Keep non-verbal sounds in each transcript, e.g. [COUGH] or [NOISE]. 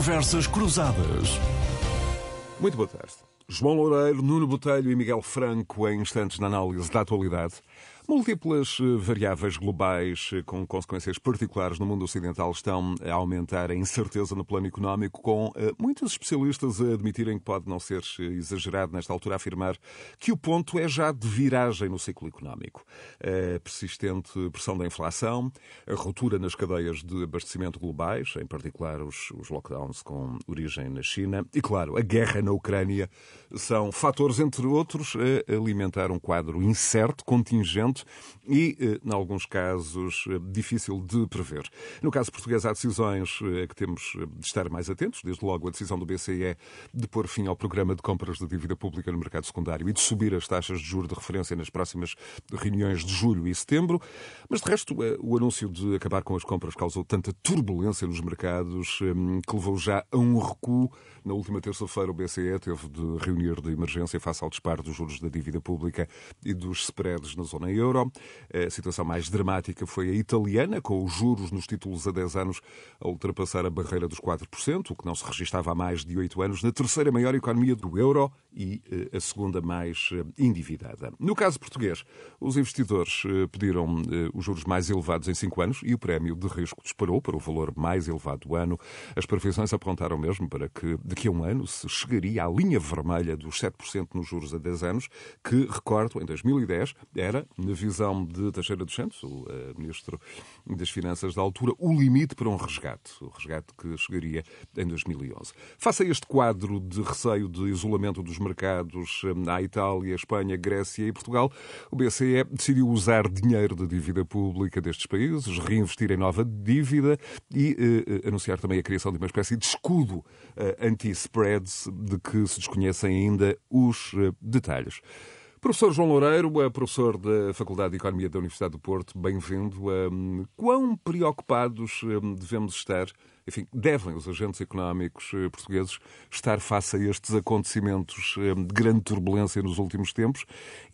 Conversas Cruzadas. Muito boa tarde. João Loureiro, Nuno Botelho e Miguel Franco em instantes na análise da atualidade. Múltiplas eh, variáveis globais eh, com consequências particulares no mundo ocidental estão a aumentar a incerteza no plano económico, com eh, muitos especialistas a admitirem que pode não ser exagerado nesta altura afirmar que o ponto é já de viragem no ciclo económico. A persistente pressão da inflação, a ruptura nas cadeias de abastecimento globais, em particular os, os lockdowns com origem na China, e claro, a guerra na Ucrânia, são fatores, entre outros, a alimentar um quadro incerto, contingente, e, eh, em alguns casos, eh, difícil de prever. No caso português, há decisões a eh, que temos de estar mais atentos, desde logo a decisão do BCE de pôr fim ao programa de compras de dívida pública no mercado secundário e de subir as taxas de juros de referência nas próximas reuniões de julho e setembro. Mas, de resto, o anúncio de acabar com as compras causou tanta turbulência nos mercados que levou já a um recuo. Na última terça-feira, o BCE teve de reunir de emergência face ao disparo dos juros da dívida pública e dos spreads na zona euro euro. A situação mais dramática foi a italiana, com os juros nos títulos a 10 anos a ultrapassar a barreira dos 4%, o que não se registava há mais de 8 anos, na terceira maior economia do euro e eh, a segunda mais eh, endividada. No caso português, os investidores eh, pediram os juros mais elevados em 5 anos e o prémio de risco disparou para o valor mais elevado do ano. As previsões apontaram mesmo para que daqui a um ano se chegaria à linha vermelha dos 7% nos juros a 10 anos, que, recordo, em 2010 era, na visão de Teixeira dos Santos, o Ministro das Finanças da altura, o limite para um resgate, o resgate que chegaria em 2011. Face a este quadro de receio de isolamento dos mercados na Itália, Espanha, Grécia e Portugal, o BCE decidiu usar dinheiro da dívida pública destes países, reinvestir em nova dívida e eh, anunciar também a criação de uma espécie de escudo eh, anti-spreads de que se desconhecem ainda os eh, detalhes. Professor João Loureiro, é professor da Faculdade de Economia da Universidade do Porto, bem-vindo. Quão preocupados devemos estar enfim, devem os agentes económicos eh, portugueses estar face a estes acontecimentos eh, de grande turbulência nos últimos tempos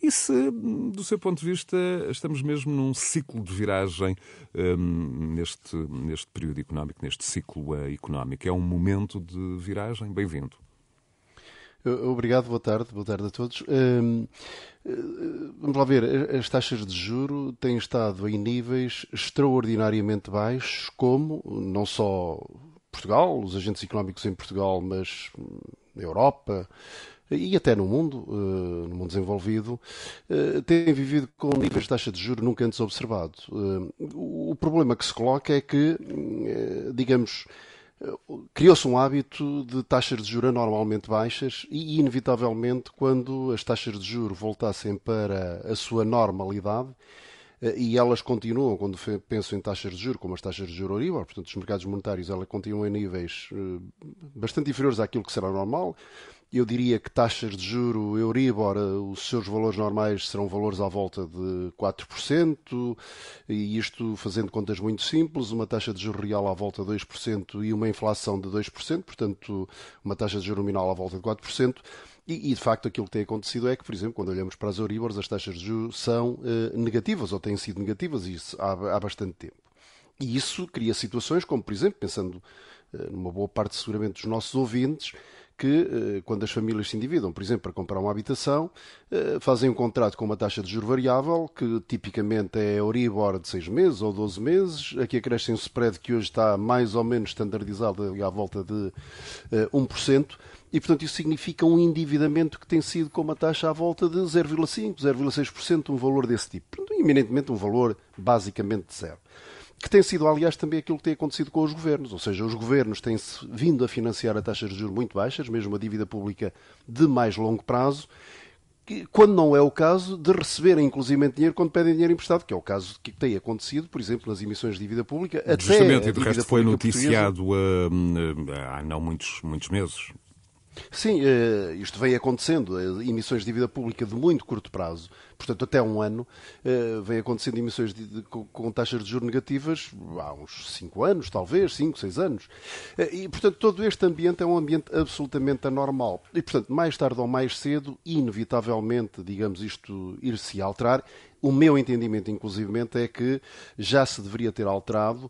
e se, hum, do seu ponto de vista, estamos mesmo num ciclo de viragem neste, neste período económico, neste ciclo uh, económico. É um momento de viragem? Bem-vindo. Obrigado, boa tarde, boa tarde a todos. Um, vamos lá ver, as taxas de juro têm estado em níveis extraordinariamente baixos, como não só Portugal, os agentes económicos em Portugal, mas na Europa e até no mundo, no mundo desenvolvido, têm vivido com níveis de taxa de juro nunca antes observado. O problema que se coloca é que, digamos, criou-se um hábito de taxas de juros anormalmente baixas e, inevitavelmente, quando as taxas de juros voltassem para a sua normalidade, e elas continuam, quando penso em taxas de juros, como as taxas de juros Euribor, portanto, os mercados monetários, elas continuam em níveis eh, bastante inferiores àquilo que será normal, eu diria que taxas de juro Euribor, os seus valores normais serão valores à volta de 4%, e isto fazendo contas muito simples, uma taxa de juro real à volta de 2% e uma inflação de 2%, portanto, uma taxa de juro nominal à volta de 4%. E, e, de facto aquilo que tem acontecido é que, por exemplo, quando olhamos para as Euribors, as taxas de juros são eh, negativas ou têm sido negativas isso há, há bastante tempo. E isso cria situações como, por exemplo, pensando eh, numa boa parte seguramente dos nossos ouvintes, que, eh, quando as famílias se endividam, por exemplo, para comprar uma habitação, eh, fazem um contrato com uma taxa de juro variável, que tipicamente é Euribor de 6 meses ou 12 meses. Aqui acrescem um spread que hoje está mais ou menos standardizado à volta de 1%. E, portanto, isso significa um endividamento que tem sido com uma taxa à volta de 0,5%, 0,6%, um valor desse tipo. Portanto, eminentemente um valor basicamente de zero que tem sido, aliás, também aquilo que tem acontecido com os governos. Ou seja, os governos têm vindo a financiar a taxas de juros muito baixas, mesmo a dívida pública de mais longo prazo, quando não é o caso de receberem inclusive dinheiro quando pedem dinheiro emprestado, que é o caso que tem acontecido, por exemplo, nas emissões de dívida pública. Justamente, e de resto foi noticiado há não muitos, muitos meses. Sim, eh, isto vem acontecendo, emissões de dívida pública de muito curto prazo, portanto até um ano, eh, vem acontecendo emissões de, de, com taxas de juros negativas há uns 5 anos, talvez, 5, 6 anos. Eh, e, portanto, todo este ambiente é um ambiente absolutamente anormal. E, portanto, mais tarde ou mais cedo, inevitavelmente, digamos, isto ir-se alterar, O meu entendimento, inclusivamente, é que já se deveria ter alterado.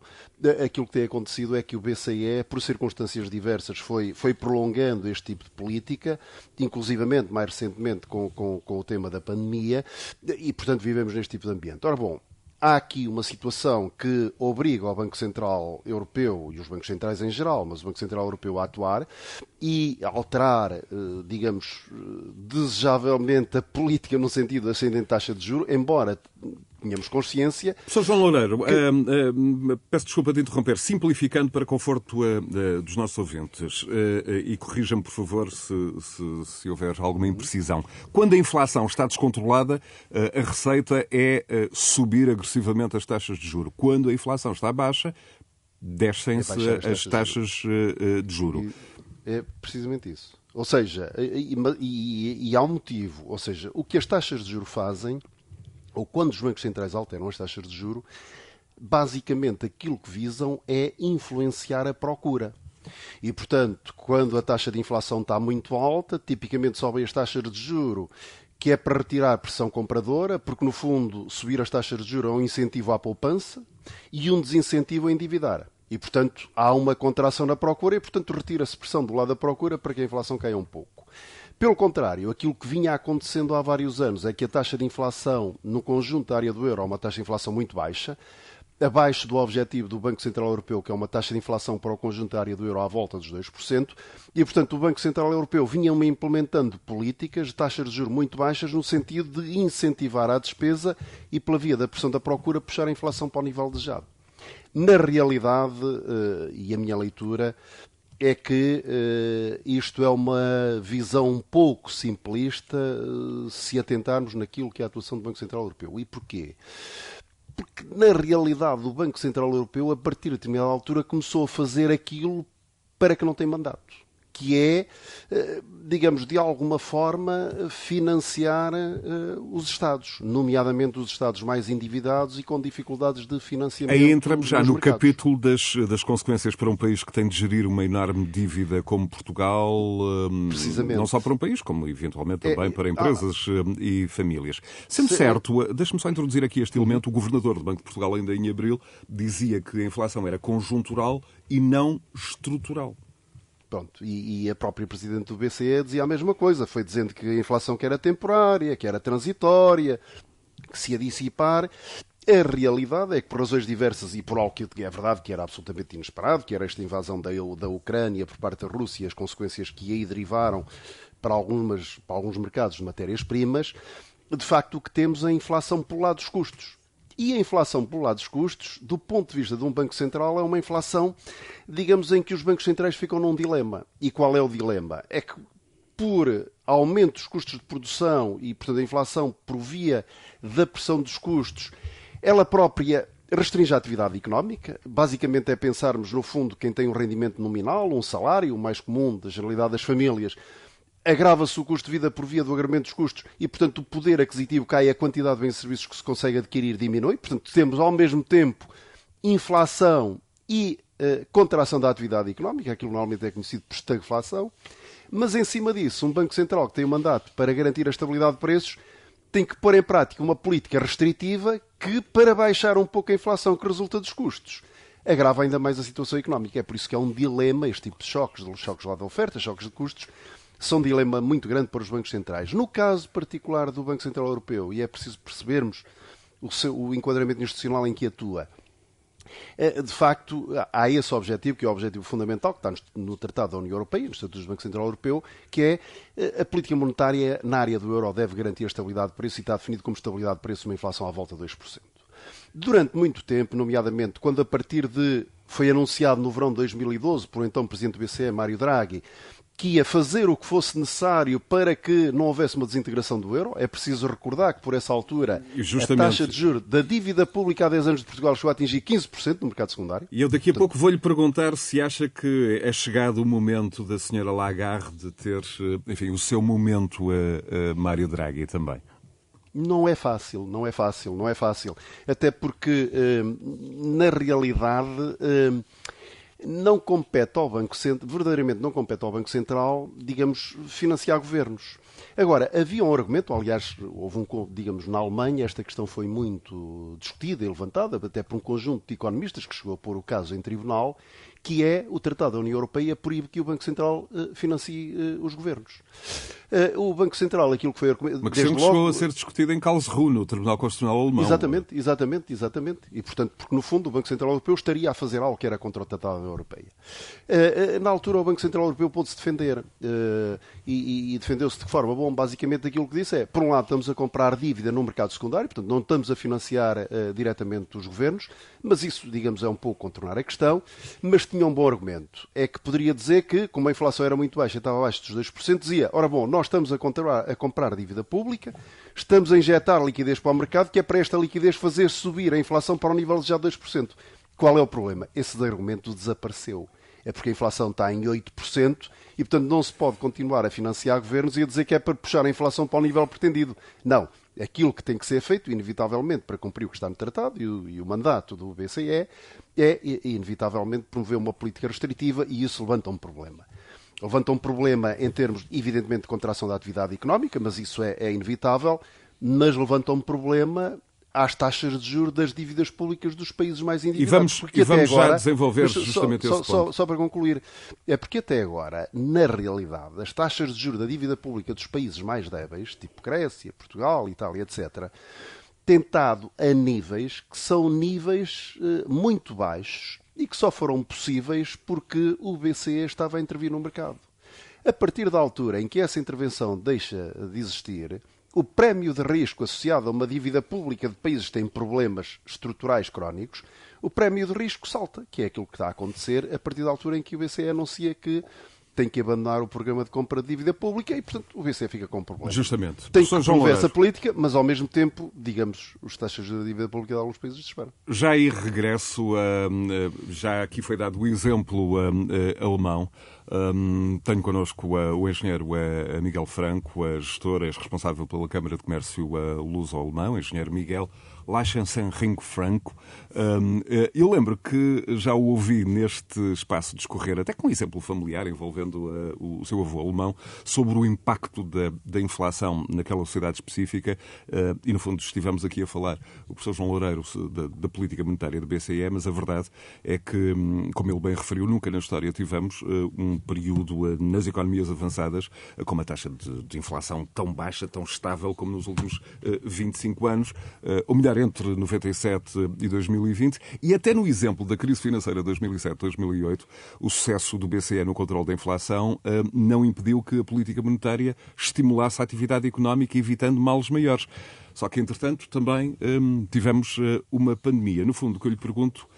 Aquilo que tem acontecido é que o BCE, por circunstâncias diversas, foi, foi prolongando este tipo de política, inclusivamente, mais recentemente, com, com, com o tema da pandemia, e, portanto, vivemos neste tipo de ambiente. Ora, bom, há aqui uma situação que obriga o Banco Central Europeu e os bancos centrais em geral, mas o Banco Central Europeu a atuar e alterar, eh, digamos, eh, desejavelmente a política no sentido ascendente de taxa de juros, embora tínhamos consciência. Sr. João Loureiro, que... uh, uh, peço desculpa de interromper, simplificando para conforto uh, dos nossos ouvintes, e corrija-me, por favor, se, se, se, houver alguma imprecisão. Quando a inflação está descontrolada, a receita é subir agressivamente as taxas de juro. Quando a inflação está baixa, descem-se é as, as taxas de, de juro. É precisamente isso. Ou seja, e, e, e há um motivo. Ou seja, o que as taxas de juro fazem ou quando os bancos centrais alteram as taxas de juro, basicamente aquilo que visam é influenciar a procura. E, portanto, quando a taxa de inflação está muito alta, tipicamente sobem as taxas de juro, que é para retirar a pressão compradora, porque, no fundo, subir as taxas de juro é um incentivo à poupança e um desincentivo a endividar. E, portanto, há uma contração na procura e, portanto, retira-se pressão do lado da procura para que a inflação caia um pouco. Pelo contrário, aquilo que vinha acontecendo há vários anos é que a taxa de inflação no conjunto da área do euro é uma taxa de inflação muito baixa, abaixo do objetivo do Banco Central Europeu, que é uma taxa de inflação para o conjunto da área do euro à volta dos 2%, e, portanto, o Banco Central Europeu vinha implementando políticas de taxas de juros muito baixas no sentido de incentivar a despesa e, pela via da pressão da procura, puxar a inflação para o nível desejado. Na realidade, eh, e a minha leitura, é que uh, isto é uma visão um pouco simplista uh, se atentarmos naquilo que é a atuação do Banco Central Europeu. E porquê? Porque, na realidade, o Banco Central Europeu, a partir de determinada altura, começou a fazer aquilo para que não tem mandato que é, eh, digamos, de alguma forma, financiar eh, os Estados, nomeadamente os Estados mais endividados e com dificuldades de financiamento. Aí entramos já no mercados. capítulo das, das consequências para um país que tem de gerir uma enorme dívida como Portugal, eh, Precisamente. não só para um país, como eventualmente também é, para empresas ah, e famílias. Sendo certo, deixe-me só introduzir aqui este elemento, o Governador do Banco de Portugal, ainda em abril, dizia que a inflação era conjuntural e não estrutural. Pronto, e, e, a própria Presidente do BCE dizia a mesma coisa, foi dizendo que a inflação que era temporária, que era transitória, que se ia dissipar. A realidade é que, por razões diversas e por algo que é verdade que era absolutamente inesperado, que era esta invasão da, da Ucrânia por parte da Rússia as consequências que aí derivaram para, algumas, para alguns mercados de matérias-primas, de facto o que temos é a inflação pelo lado dos custos. E a inflação pelo lado dos custos, do ponto de vista de um Banco Central, é uma inflação, digamos, em que os bancos centrais ficam num dilema. E qual é o dilema? É que por aumento dos custos de produção e, portanto, a inflação por via da pressão dos custos, ela própria restringe a atividade económica. Basicamente é pensarmos, no fundo, quem tem um rendimento nominal, um salário, o mais comum da generalidade das famílias, agrava-se o custo de vida por via do agravamento dos custos e, portanto, o poder aquisitivo cai, a quantidade de bens e serviços que se consegue adquirir diminui. Portanto, temos ao mesmo tempo inflação e uh, contração da atividade económica, aquilo normalmente é conhecido por estagflação. Mas, em cima disso, um Banco Central que tem um mandato para garantir a estabilidade de preços tem que pôr em prática uma política restritiva que, para baixar um pouco a inflação que resulta dos custos, agrava ainda mais a situação económica. É por isso que é um dilema este tipo de choques, choques lá da oferta, choques de custos, são um dilema muito grande para os bancos centrais. No caso particular do Banco Central Europeu, e é preciso percebermos o, seu, o enquadramento institucional em que atua, é, de facto, há esse objetivo, que é o objetivo fundamental, que está no Tratado da União Europeia, no Estatuto do Banco Central Europeu, que é eh, a política monetária na área do euro deve garantir a estabilidade de preço e está definido como estabilidade de preço uma inflação à volta de 2%. Durante muito tempo, nomeadamente quando a partir de foi anunciado no verão de 2012 por então Presidente do BCE, Mário Draghi, que ia fazer o que fosse necessário para que não houvesse uma desintegração do euro. É preciso recordar que, por essa altura, Justamente. a taxa de juros da dívida pública há 10 anos de Portugal chegou a atingir 15% no mercado secundário. E eu daqui a pouco vou-lhe perguntar se acha que é chegado o momento da senhora Lagarde ter, eh, enfim, o seu momento a, a Mário Draghi também. Não é fácil, não é fácil, não é fácil. Até porque, eh, na realidade, eh, não compete ao Banco Central, verdadeiramente não compete ao Banco Central, digamos, financiar governos. Agora, havia um argumento, aliás, houve um, digamos, na Alemanha, esta questão foi muito discutida e levantada, até por um conjunto de economistas que chegou a pôr o caso em tribunal, que é o Tratado da União Europeia proíbe que o Banco Central uh, financie uh, os governos. Uh, o Banco Central, aquilo que foi Uma questão que logo... chegou a ser discutida em Karlsruhe, no Tribunal Constitucional Alemão. Exatamente, exatamente, exatamente. E, portanto, porque no fundo o Banco Central Europeu estaria a fazer algo que era contra o Tratado da União Europeia. Na altura o Banco Central Europeu pôde-se defender e, e defendeu-se de forma bom. Basicamente aquilo que disse é, por um lado estamos a comprar dívida no mercado secundário, portanto não estamos a financiar diretamente os governos, mas isso, digamos, é um pouco contornar a questão, mas tinha um bom argumento. É que poderia dizer que, como a inflação era muito baixa, estava abaixo dos 2%, dizia, ora bom, nós estamos a comprar, a comprar dívida pública, estamos a injetar liquidez para o mercado, que é para esta liquidez fazer subir a inflação para o nível de já 2%. Qual é o problema? Esse argumento desapareceu. É porque a inflação está em 8% e, portanto, não se pode continuar a financiar governos e a dizer que é para puxar a inflação para o nível pretendido. Não aquilo que tem que ser feito, inevitavelmente, para cumprir o que está no tratado e o, e o mandato do BCE, é, inevitavelmente, promover uma política restritiva e isso levanta um problema. Levanta um problema em termos, evidentemente, de contração da atividade económica, mas isso é, é inevitável, mas levanta um problema às taxas de juros das dívidas públicas dos países mais endividados. E vamos, e vamos agora, já desenvolver justamente só, esse só, ponto. Só, só, para concluir, é porque até agora, na realidade, as taxas de juros da dívida pública dos países mais débeis, tipo Grécia, Portugal, Itália, etc., têm estado a níveis que são níveis eh, muito baixos e que só foram possíveis porque o BCE estava a intervir no mercado. A partir da altura em que essa intervenção deixa de existir, o prémio de risco associado a uma dívida pública de países que têm problemas estruturais crónicos, o prémio de risco salta, que é aquilo que está a acontecer a partir da altura em que o BCE anuncia que tem que abandonar o programa de compra de dívida pública e, portanto, o BCE fica com um problema. Justamente. Tem que promover essa política, mas, ao mesmo tempo, digamos, os taxas de dívida pública de alguns países desesperam. Já aí regresso, já aqui foi dado o exemplo alemão. Um, tenho connosco uh, o engenheiro uh, Miguel Franco, a gestora, é responsável pela Câmara de Comércio uh, Luso-Alemão, engenheiro Miguel. Lachensen Ringo Franco. Eh, eu lembro que já o ouvi neste espaço discorrer, até com um exemplo familiar envolvendo eh, o seu avô alemão, sobre o impacto da, da inflação naquela sociedade específica. Eh, e, no fundo, estivemos aqui a falar, o professor João Loureiro, da, da política monetária do BCE, mas a verdade é que, hum, como ele bem referiu, nunca na história tivemos um período nas economias avançadas com uma taxa de, de inflação tão baixa, tão estável como nos últimos 25 anos. Ou melhor, entre 97 e 2020 e até no exemplo da crise financeira de 2007-2008, o sucesso do BCE no controle da inflação eh, não impediu que a política monetária estimulasse a atividade económica, evitando males maiores. Só que, entretanto, também eh, tivemos eh, uma pandemia. No fundo, o que eu lhe pergunto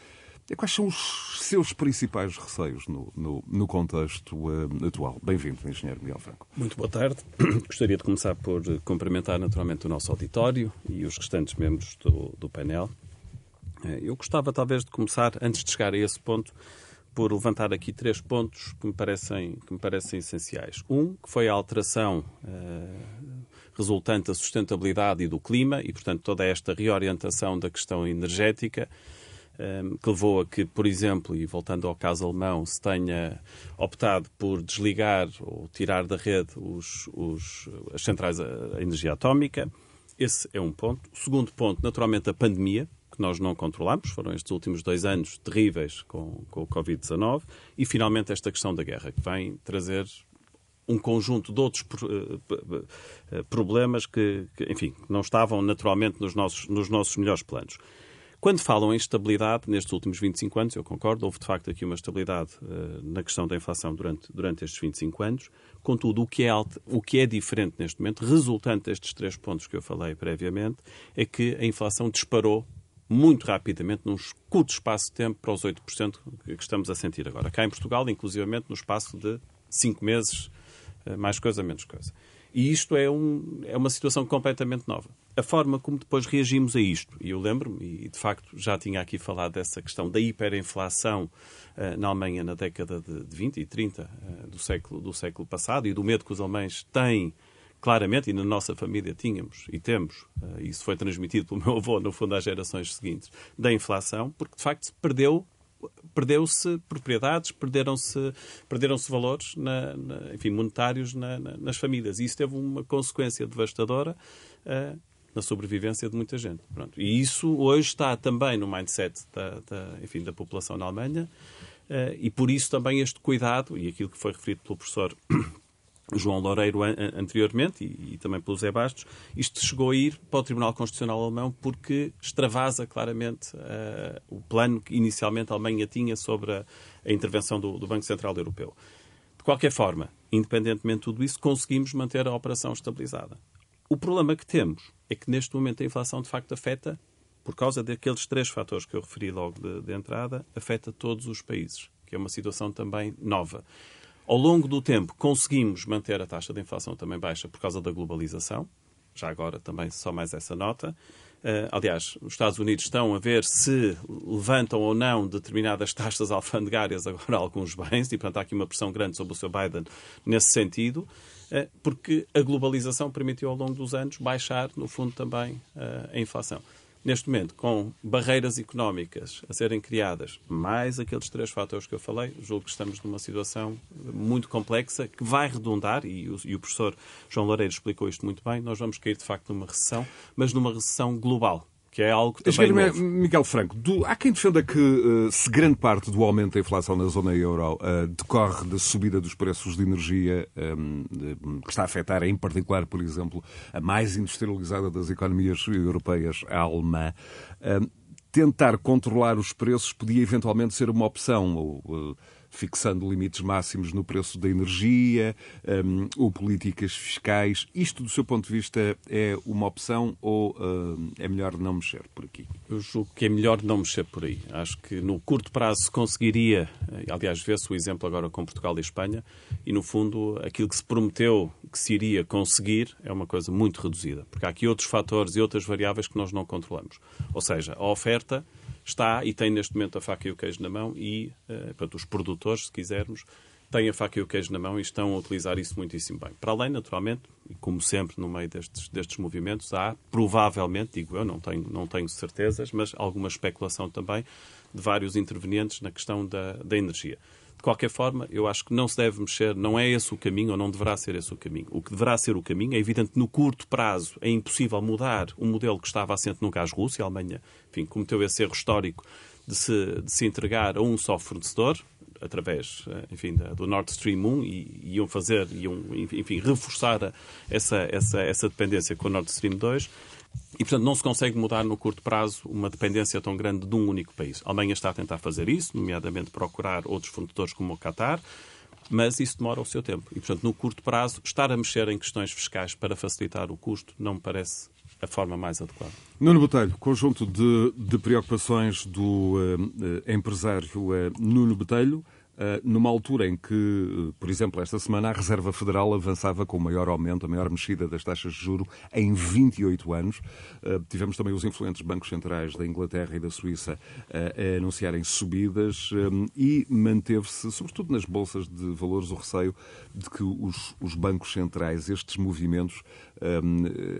Quais são os seus principais receios no, no, no contexto uh, atual? Bem-vindo, Engenheiro Miguel Franco. Muito boa tarde. [CLEARS THROAT] Gostaria de começar por cumprimentar naturalmente o nosso auditório e os restantes membros do, do painel. Eh, eu gostava talvez de começar, antes de chegar a esse ponto, por levantar aqui três pontos que me parecem, que me parecem essenciais. Um, que foi a alteração uh, resultante da sustentabilidade e do clima, e, portanto, toda esta reorientação da questão energética que levou a que, por exemplo, e voltando ao caso alemão, se tenha optado por desligar ou tirar da rede os, os, as centrais a energia atómica. Esse é um ponto. O segundo ponto, naturalmente, a pandemia, que nós não controlamos. Foram estes últimos dois anos terríveis com, com o Covid-19. E, finalmente, esta questão da guerra, que vem trazer um conjunto de outros eh, eh, problemas que, que, enfim, não estavam naturalmente nos nossos, nos nossos melhores planos. Quando falam em estabilidade, nestes últimos 25 anos, eu concordo, houve de facto aqui uma estabilidade uh, na questão da inflação durante, durante estes 25 anos. Contudo, o que, é alto, o que é diferente neste momento, resultante destes três pontos que eu falei previamente, é que a inflação disparou muito rapidamente, num curto espaço de tempo, para os 8% que estamos a sentir agora. Cá em Portugal, inclusivamente, no espaço de 5 meses, eh, mais coisa, menos coisa. E isto é, um, é uma situação completamente nova. A forma como depois reagimos a isto, e eu lembro-me, e de facto já tinha aqui falado dessa questão da hiperinflação uh, na Alemanha na década de, de 20 e 30 uh, do, século, do século passado e do medo que os alemães têm claramente, e na nossa família tínhamos e temos, uh, isso foi transmitido pelo [LAUGHS] meu avô, no fundo, às gerações seguintes, da inflação, porque de facto se perdeu perdeu-se propriedades, perderam-se perderam -se valores na, na, enfim, monetários na, nas famílias. E isso teve uma consequência devastadora uh, na sobrevivência de muita gente. Pronto. E isso hoje está também no mindset da, da enfim, da população na Alemanha. Uh, e por isso também este cuidado, e aquilo que foi referido pelo professor [COUGHS] João Loureiro anteriormente e, e, também pelo Zé Bastos, isto chegou a ir para o Tribunal Constitucional Alemão porque extravasa claramente uh, o plano que inicialmente a Alemanha tinha sobre a, a intervenção do, do, Banco Central Europeu. De qualquer forma, independentemente de tudo isso, conseguimos manter a operação estabilizada. O problema que temos é que neste momento a inflação de facto afeta, por causa daqueles três fatores que eu referi logo de, de entrada, afeta todos os países, que é uma situação também nova. Ao longo do tempo, conseguimos manter a taxa de inflação também baixa por causa da globalização. Já agora também só mais essa nota. Uh, aliás, os Estados Unidos estão a ver se levantam ou não determinadas [LAUGHS] taxas alfandegárias agora a alguns bens, e portanto há aqui uma pressão grande sobre o Sr. Biden nesse sentido, porque a globalização permitiu ao longo dos anos baixar, no fundo, também uh, a inflação. Neste momento, com barreiras económicas a serem criadas, mais aqueles três fatores que eu falei, julgo que estamos numa situação muito complexa que vai redundar, e o, e o professor João Loureiro explicou isto muito bem, nós vamos cair de facto numa recessão, mas numa recessão global que é algo também novo. Miguel Franco, do, há quem defenda que uh, se grande parte do aumento da inflação na zona euro uh, decorre da subida dos preços de energia, um, ehm, que está a afetar em particular, por exemplo, a mais industrializada das economias europeias, a alemã. Uh, tentar controlar os preços podia eventualmente ser uma opção. Ou, uh, fixando limites máximos no preço da energia um, ou políticas fiscais. Isto, do seu ponto de vista, é uma opção ou uh, é melhor não mexer por aqui? Eu julgo que é melhor não mexer por aí. Acho que no curto prazo se conseguiria, eh, aliás, vê-se o exemplo agora com Portugal e Espanha, e no fundo aquilo que se prometeu que se iria conseguir é uma coisa muito reduzida, porque há aqui outros fatores e outras variáveis que nós não controlamos. Ou seja, a oferta está e tem neste momento a faca e o queijo na mão e, uh, portanto, os produtores, se quisermos, têm a faca e o queijo na mão e estão a utilizar isso muitíssimo bem. Para além, naturalmente, e como sempre no meio destes, destes movimentos, há provavelmente, digo eu, não tenho, não tenho certezas, mas alguma especulação também de vários intervenientes na questão da, da energia. De qualquer forma, eu acho que não se deve mexer, não é esse o caminho ou não deverá ser esse o caminho. O que deverá ser o caminho é evidente no curto prazo é impossível mudar um modelo que estava assente no gás russo e a Alemanha, enfim, cometeu esse erro histórico de se, de se entregar a um só fornecedor, através, eh, enfim, do Nord Stream 1 e iam fazer, iam, enfim, reforçar essa, essa, essa dependência com o Nord Stream 2. E, portanto, não se consegue mudar no curto prazo uma dependência tão grande de um único país. A Alemanha está a tentar fazer isso, nomeadamente procurar outros fornecedores como o Qatar, mas isso demora o seu tempo. E, portanto, no curto prazo, estar a mexer em questões fiscais para facilitar o custo não me parece a forma mais adequada. Nuno Botelho, conjunto de, de preocupações do uh, empresário uh, Nuno Botelho. Eh, numa altura em que, eh, por exemplo, esta semana a Reserva Federal avançava com o maior aumento, a maior mexida das taxas de juro em 28 anos. Eh, tivemos também os influentes bancos centrais da Inglaterra e da Suíça a anunciarem subidas e manteve-se, sobretudo nas bolsas de valores, o receio de que os, os bancos centrais, estes movimentos,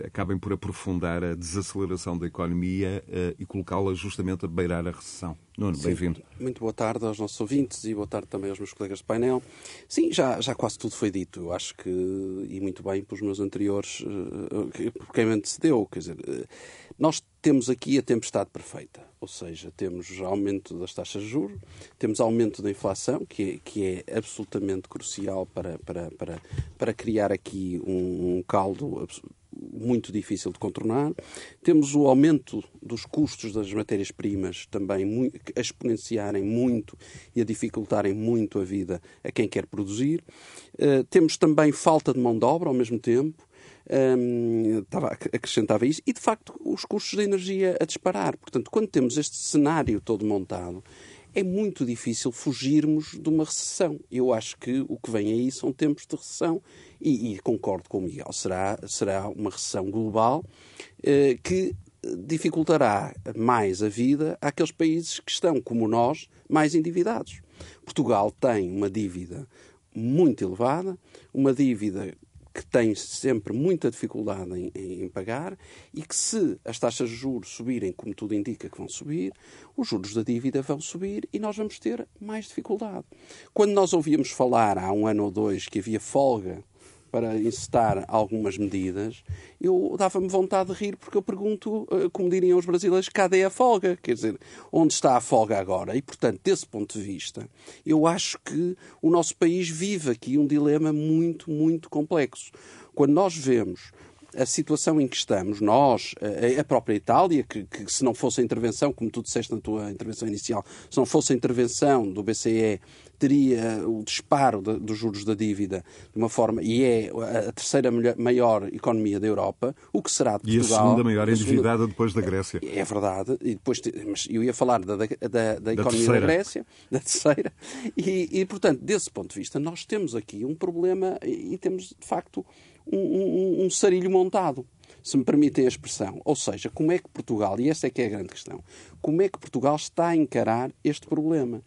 acabem por aprofundar a desaceleração da economia e colocá-la justamente a beirar a recessão. Nuno, bem-vindo. Muito boa tarde aos nossos ouvintes e boa tarde também aos meus colegas de painel. Sim, já, já quase tudo foi dito. Eu acho que, e muito bem pelos meus anteriores, eh, por quem me antecedeu. Quer dizer, eh, nós temos aqui a tempestade perfeita. Ou seja, temos aumento das taxas de juros, temos aumento da inflação, que é, que é absolutamente crucial para, para, para, para criar aqui um, um caldo muito difícil de contornar. Temos o aumento dos custos das matérias-primas também a exponenciarem muito e a dificultarem muito a vida a quem quer produzir. Uh, temos também falta de mão de obra ao mesmo tempo. Um, estava, acrescentava isso, e de facto os custos de energia a disparar. Portanto, quando temos este cenário todo montado, é muito difícil fugirmos de uma recessão. Eu acho que o que vem aí são tempos de recessão e, e concordo com o Miguel, será, será uma recessão global eh, que dificultará mais a vida àqueles países que estão, como nós, mais endividados. Portugal tem uma dívida muito elevada, uma dívida que tem sempre muita dificuldade em, em, pagar e que se as taxas de juros subirem, como tudo indica que vão subir, os juros da dívida vão subir e nós vamos ter mais dificuldade. Quando nós ouvíamos falar há um ano ou dois que havia folga para incitar algumas medidas, eu dava-me vontade de rir porque eu pergunto, eh, como diriam os brasileiros, cadê a folga? Quer dizer, onde está a folga agora? E, portanto, desse ponto de vista, eu acho que o nosso país vive aqui um dilema muito, muito complexo. Quando nós vemos a situação em que estamos, nós, a própria Itália, que, que, se não fosse a intervenção, como tu disseste na tua intervenção inicial, se não fosse a intervenção do BCE, teria o disparo de, dos juros da dívida de uma forma, e é a terceira maior economia da Europa, o que será de Portugal... E a segunda maior endividada segunda, depois da Grécia. É verdade, e depois, mas eu ia falar da, da, da, da economia da, da, Grécia, da terceira, e, e, portanto, desse ponto de vista, nós temos aqui um problema e temos, de facto, um, um, um sarilho montado se me permitem a expressão. Ou seja, como é que Portugal, e essa é que é a grande questão, como é que Portugal está a encarar este problema?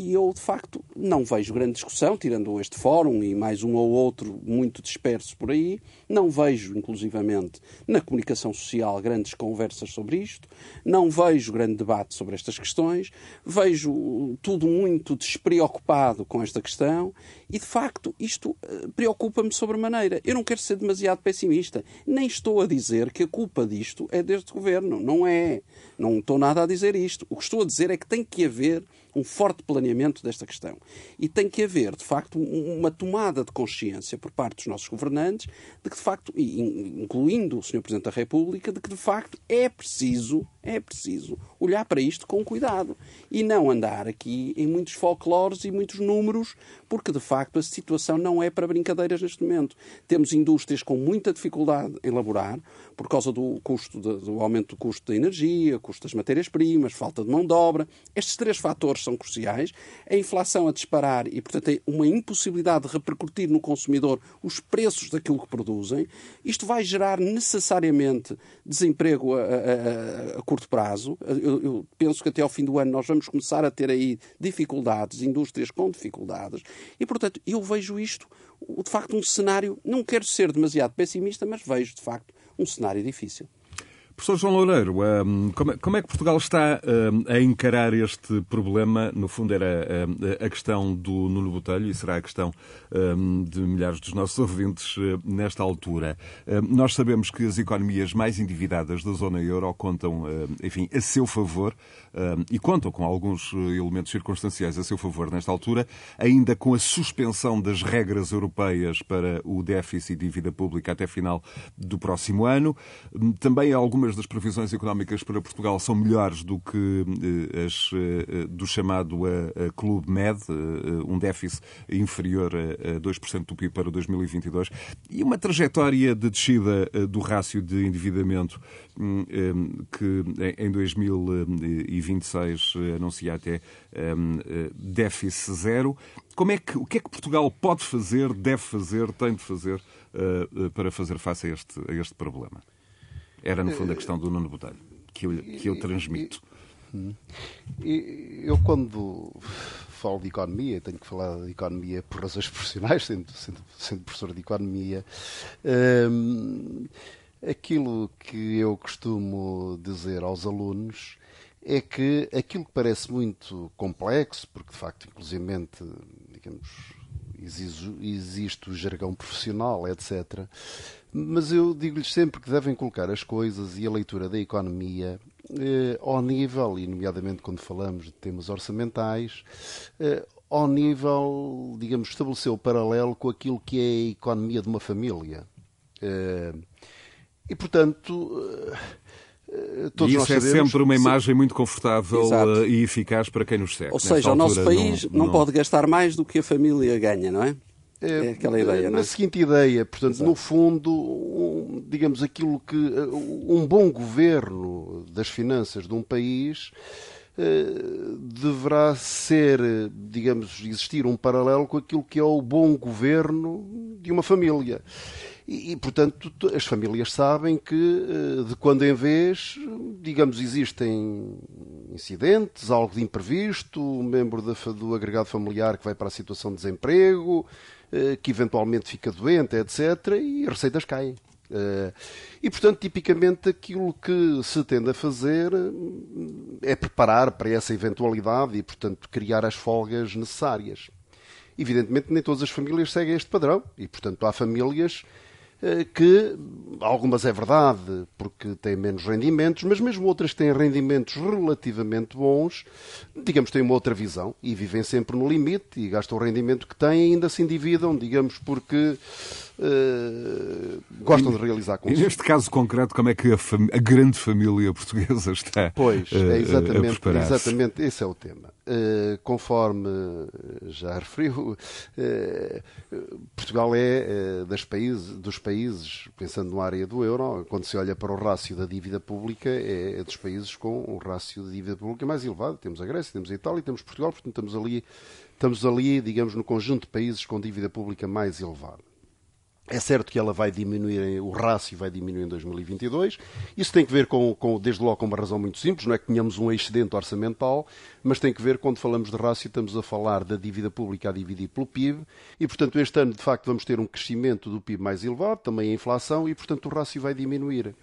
E eu, de facto, não vejo grande discussão, tirando este fórum e mais um ou outro muito disperso por aí. Não vejo, inclusivamente, na comunicação social grandes conversas sobre isto. Não vejo grande debate sobre estas questões. Vejo tudo muito despreocupado com esta questão. E, de facto, isto eh, preocupa-me sobremaneira. Eu não quero ser demasiado pessimista. Nem estou a dizer que a culpa disto é deste governo. Não é. Não estou nada a dizer isto. O que estou a dizer é que tem que haver um forte planeamento desta questão. E tem que haver, de facto, uma tomada de consciência por parte dos nossos governantes de que, de facto, incluindo o Sr. Presidente da República, de que, de facto, é preciso, é preciso olhar para isto com cuidado e não andar aqui em muitos folclores e muitos números, porque, de facto, a situação não é para brincadeiras neste momento. Temos indústrias com muita dificuldade em elaborar, por causa do custo de, do aumento do custo da energia, custo das matérias-primas, falta de mão de obra. Estes três fatores são cruciais. A inflação a disparar e, portanto, uma impossibilidade de repercutir no consumidor os preços daquilo que produzem. Isto vai gerar necessariamente desemprego a, a, a curto prazo. Eu, eu penso que até ao fim do ano nós vamos começar a ter aí dificuldades, indústrias com dificuldades. E, portanto, eu vejo isto, de facto, um cenário, não quero ser demasiado pessimista, mas vejo, de facto, um cenário difícil. Professor João Loureiro, hum, é, como é que Portugal está hum, a encarar este problema? No fundo, era hum, a questão do Nuno Botelho e será a questão de milhares dos nossos [LAUGHS] ouvintes nesta altura. Nós sabemos que as economias mais endividadas da zona euro contam, enfim, a seu favor e contam com alguns elementos circunstanciais a seu favor nesta altura, ainda com a suspensão das regras europeias para o déficit e dívida pública até final do próximo ano. Também algumas algumas das previsões económicas para Portugal são melhores do que eh, as eh, do chamado a, Clube Med, eh, um déficit inferior a 2% do PIB para 2022 e uma trajetória de descida do rácio de endividamento hum, hum, que em 2026 anuncia até hum, déficit zero. Como é que, o que é que Portugal pode fazer, deve fazer, tem de fazer para fazer face a este, a este problema? Era, no fundo, a questão do Nuno Botelho, que eu, que eu transmito. Eu, quando falo de economia, tenho que falar de economia por razões profissionais, sendo, sendo, sendo professor de economia, hum, aquilo que eu costumo dizer aos alunos é que aquilo que parece muito complexo, porque de facto, inclusivamente, digamos, existe o jargão profissional, etc. Mas eu digo-lhes sempre que devem colocar as coisas e a leitura da economia eh, ao nível, e nomeadamente quando falamos de temas orçamentais, eh, ao nível, digamos, estabelecer o paralelo com aquilo que é a economia de uma família. Eh, e, portanto, eh, todos e isso é sempre uma imagem muito confortável Exato. Eh, e eficaz para quem nos segue. Ou seja, o nosso país não, não, não, pode gastar mais do que a família ganha, não é? É, é aquela ideia, não é? Na seguinte ideia, portanto, Exato. no fundo, um, digamos aquilo que eh, um bom governo das finanças de um país deverá ser, digamos, existir um paralelo com aquilo que é o bom governo de uma família. E, e, portanto, as famílias sabem que, eh, de quando em vez, digamos, existem incidentes, algo de imprevisto, um membro da, do agregado familiar que vai para a situação de desemprego, que eventualmente fica doente, etc., e as receitas caem. E, portanto, tipicamente aquilo que se tende a fazer é preparar para essa eventualidade e, portanto, criar as folgas necessárias. Evidentemente, nem todas as famílias seguem este padrão e, portanto, há famílias eh, que algumas é verdade porque têm menos rendimentos, mas mesmo outras que têm rendimentos relativamente bons, digamos, têm uma outra visão e vivem sempre no limite e gastam o rendimento que têm e ainda se endividam, digamos, porque uh, gostam de realizar E neste caso concreto, como é que a, a grande família portuguesa está pois, é exatamente, a exatamente, esse é o tema. Uh, conforme já [LAUGHS] referiu, uh, Portugal é das países, dos países, pensando na área do euro, quando se olha para o rácio da dívida pública, é, é dos países com o rácio de dívida pública mais elevado. Temos a Grécia, temos a Itália, temos Portugal, portanto estamos ali, estamos ali, digamos, no conjunto de países com dívida pública mais elevada. É certo que ela vai diminuir, o rácio vai diminuir em 2022. Isso tem que ver com, com, desde logo, com uma razão muito simples, não é que tenhamos um excedente orçamental, mas tem que ver, quando falamos de rácio, estamos a falar da dívida pública a dividir pelo PIB, e, portanto, este ano, de facto, vamos ter um crescimento do PIB mais elevado, também a inflação, e, portanto, o rácio vai diminuir.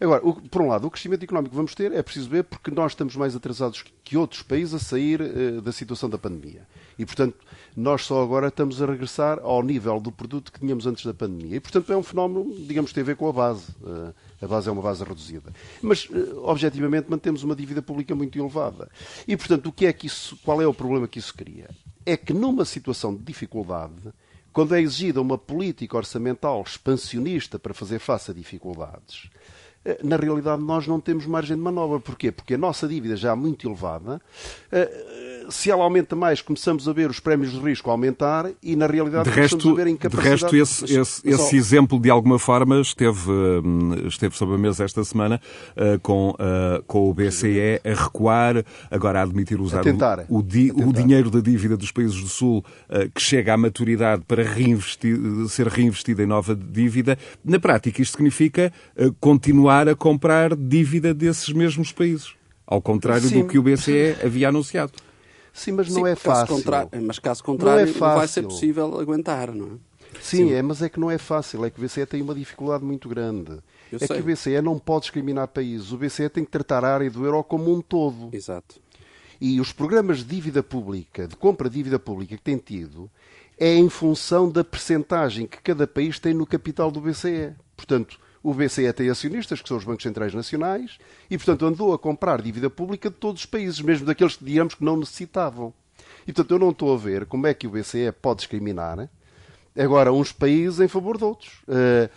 Agora, o, por um lado, o crescimento económico que vamos ter é preciso ver porque nós estamos mais atrasados que outros países a sair uh, da situação da pandemia. E, portanto, nós só agora estamos a regressar ao nível do produto que tínhamos antes da pandemia. E, portanto, é um fenómeno, digamos, que tem a ver com a base. Uh, a base é uma base reduzida. Mas, uh, objetivamente, mantemos uma dívida pública muito elevada. E, portanto, o que é que isso, qual é o problema que isso cria? É que numa situação de dificuldade, quando é exigida uma política orçamental expansionista para fazer face a dificuldades, eh, na realidade nós não temos margem de manobra. Porquê? Porque a nossa dívida já é muito elevada se ela aumenta mais, começamos a ver os prémios de risco aumentar e, na realidade, de resto, a ver incapacidade... De resto, esse, esse, esse exemplo, de alguma forma, esteve, hum, esteve sobre a mesa esta semana uh, com, uh, com o BCE a recuar, agora a admitir usar a tentar, o, o, di, o, dinheiro da dívida dos países do Sul uh, que chega à maturidade para reinvestir, ser reinvestido em nova dívida. Na prática, isto significa continuar a comprar dívida desses mesmos países. Ao contrário Sim. do que o BCE havia anunciado. Sim, mas não Sim, é fácil. Mas caso contrário, não, é fácil. vai ser possível aguentar, não é? Sim, Sim, é, mas é que não é fácil. É que o BCE tem uma dificuldade muito grande. Eu é sei. que o BCE não pode discriminar países. O BCE tem que tratar a área do euro como um todo. Exato. E os programas de dívida pública, de compra de dívida pública que tem tido, é em função da percentagem que cada país tem no capital do BCE. Portanto, o BCE tem acionistas, que são os bancos centrais nacionais, e, portanto, andou a comprar dívida pública de todos os países, mesmo daqueles que, digamos, que não necessitavam. E, portanto, eu não estou a ver como é que o BCE pode discriminar agora uns países em favor de outros. Uh,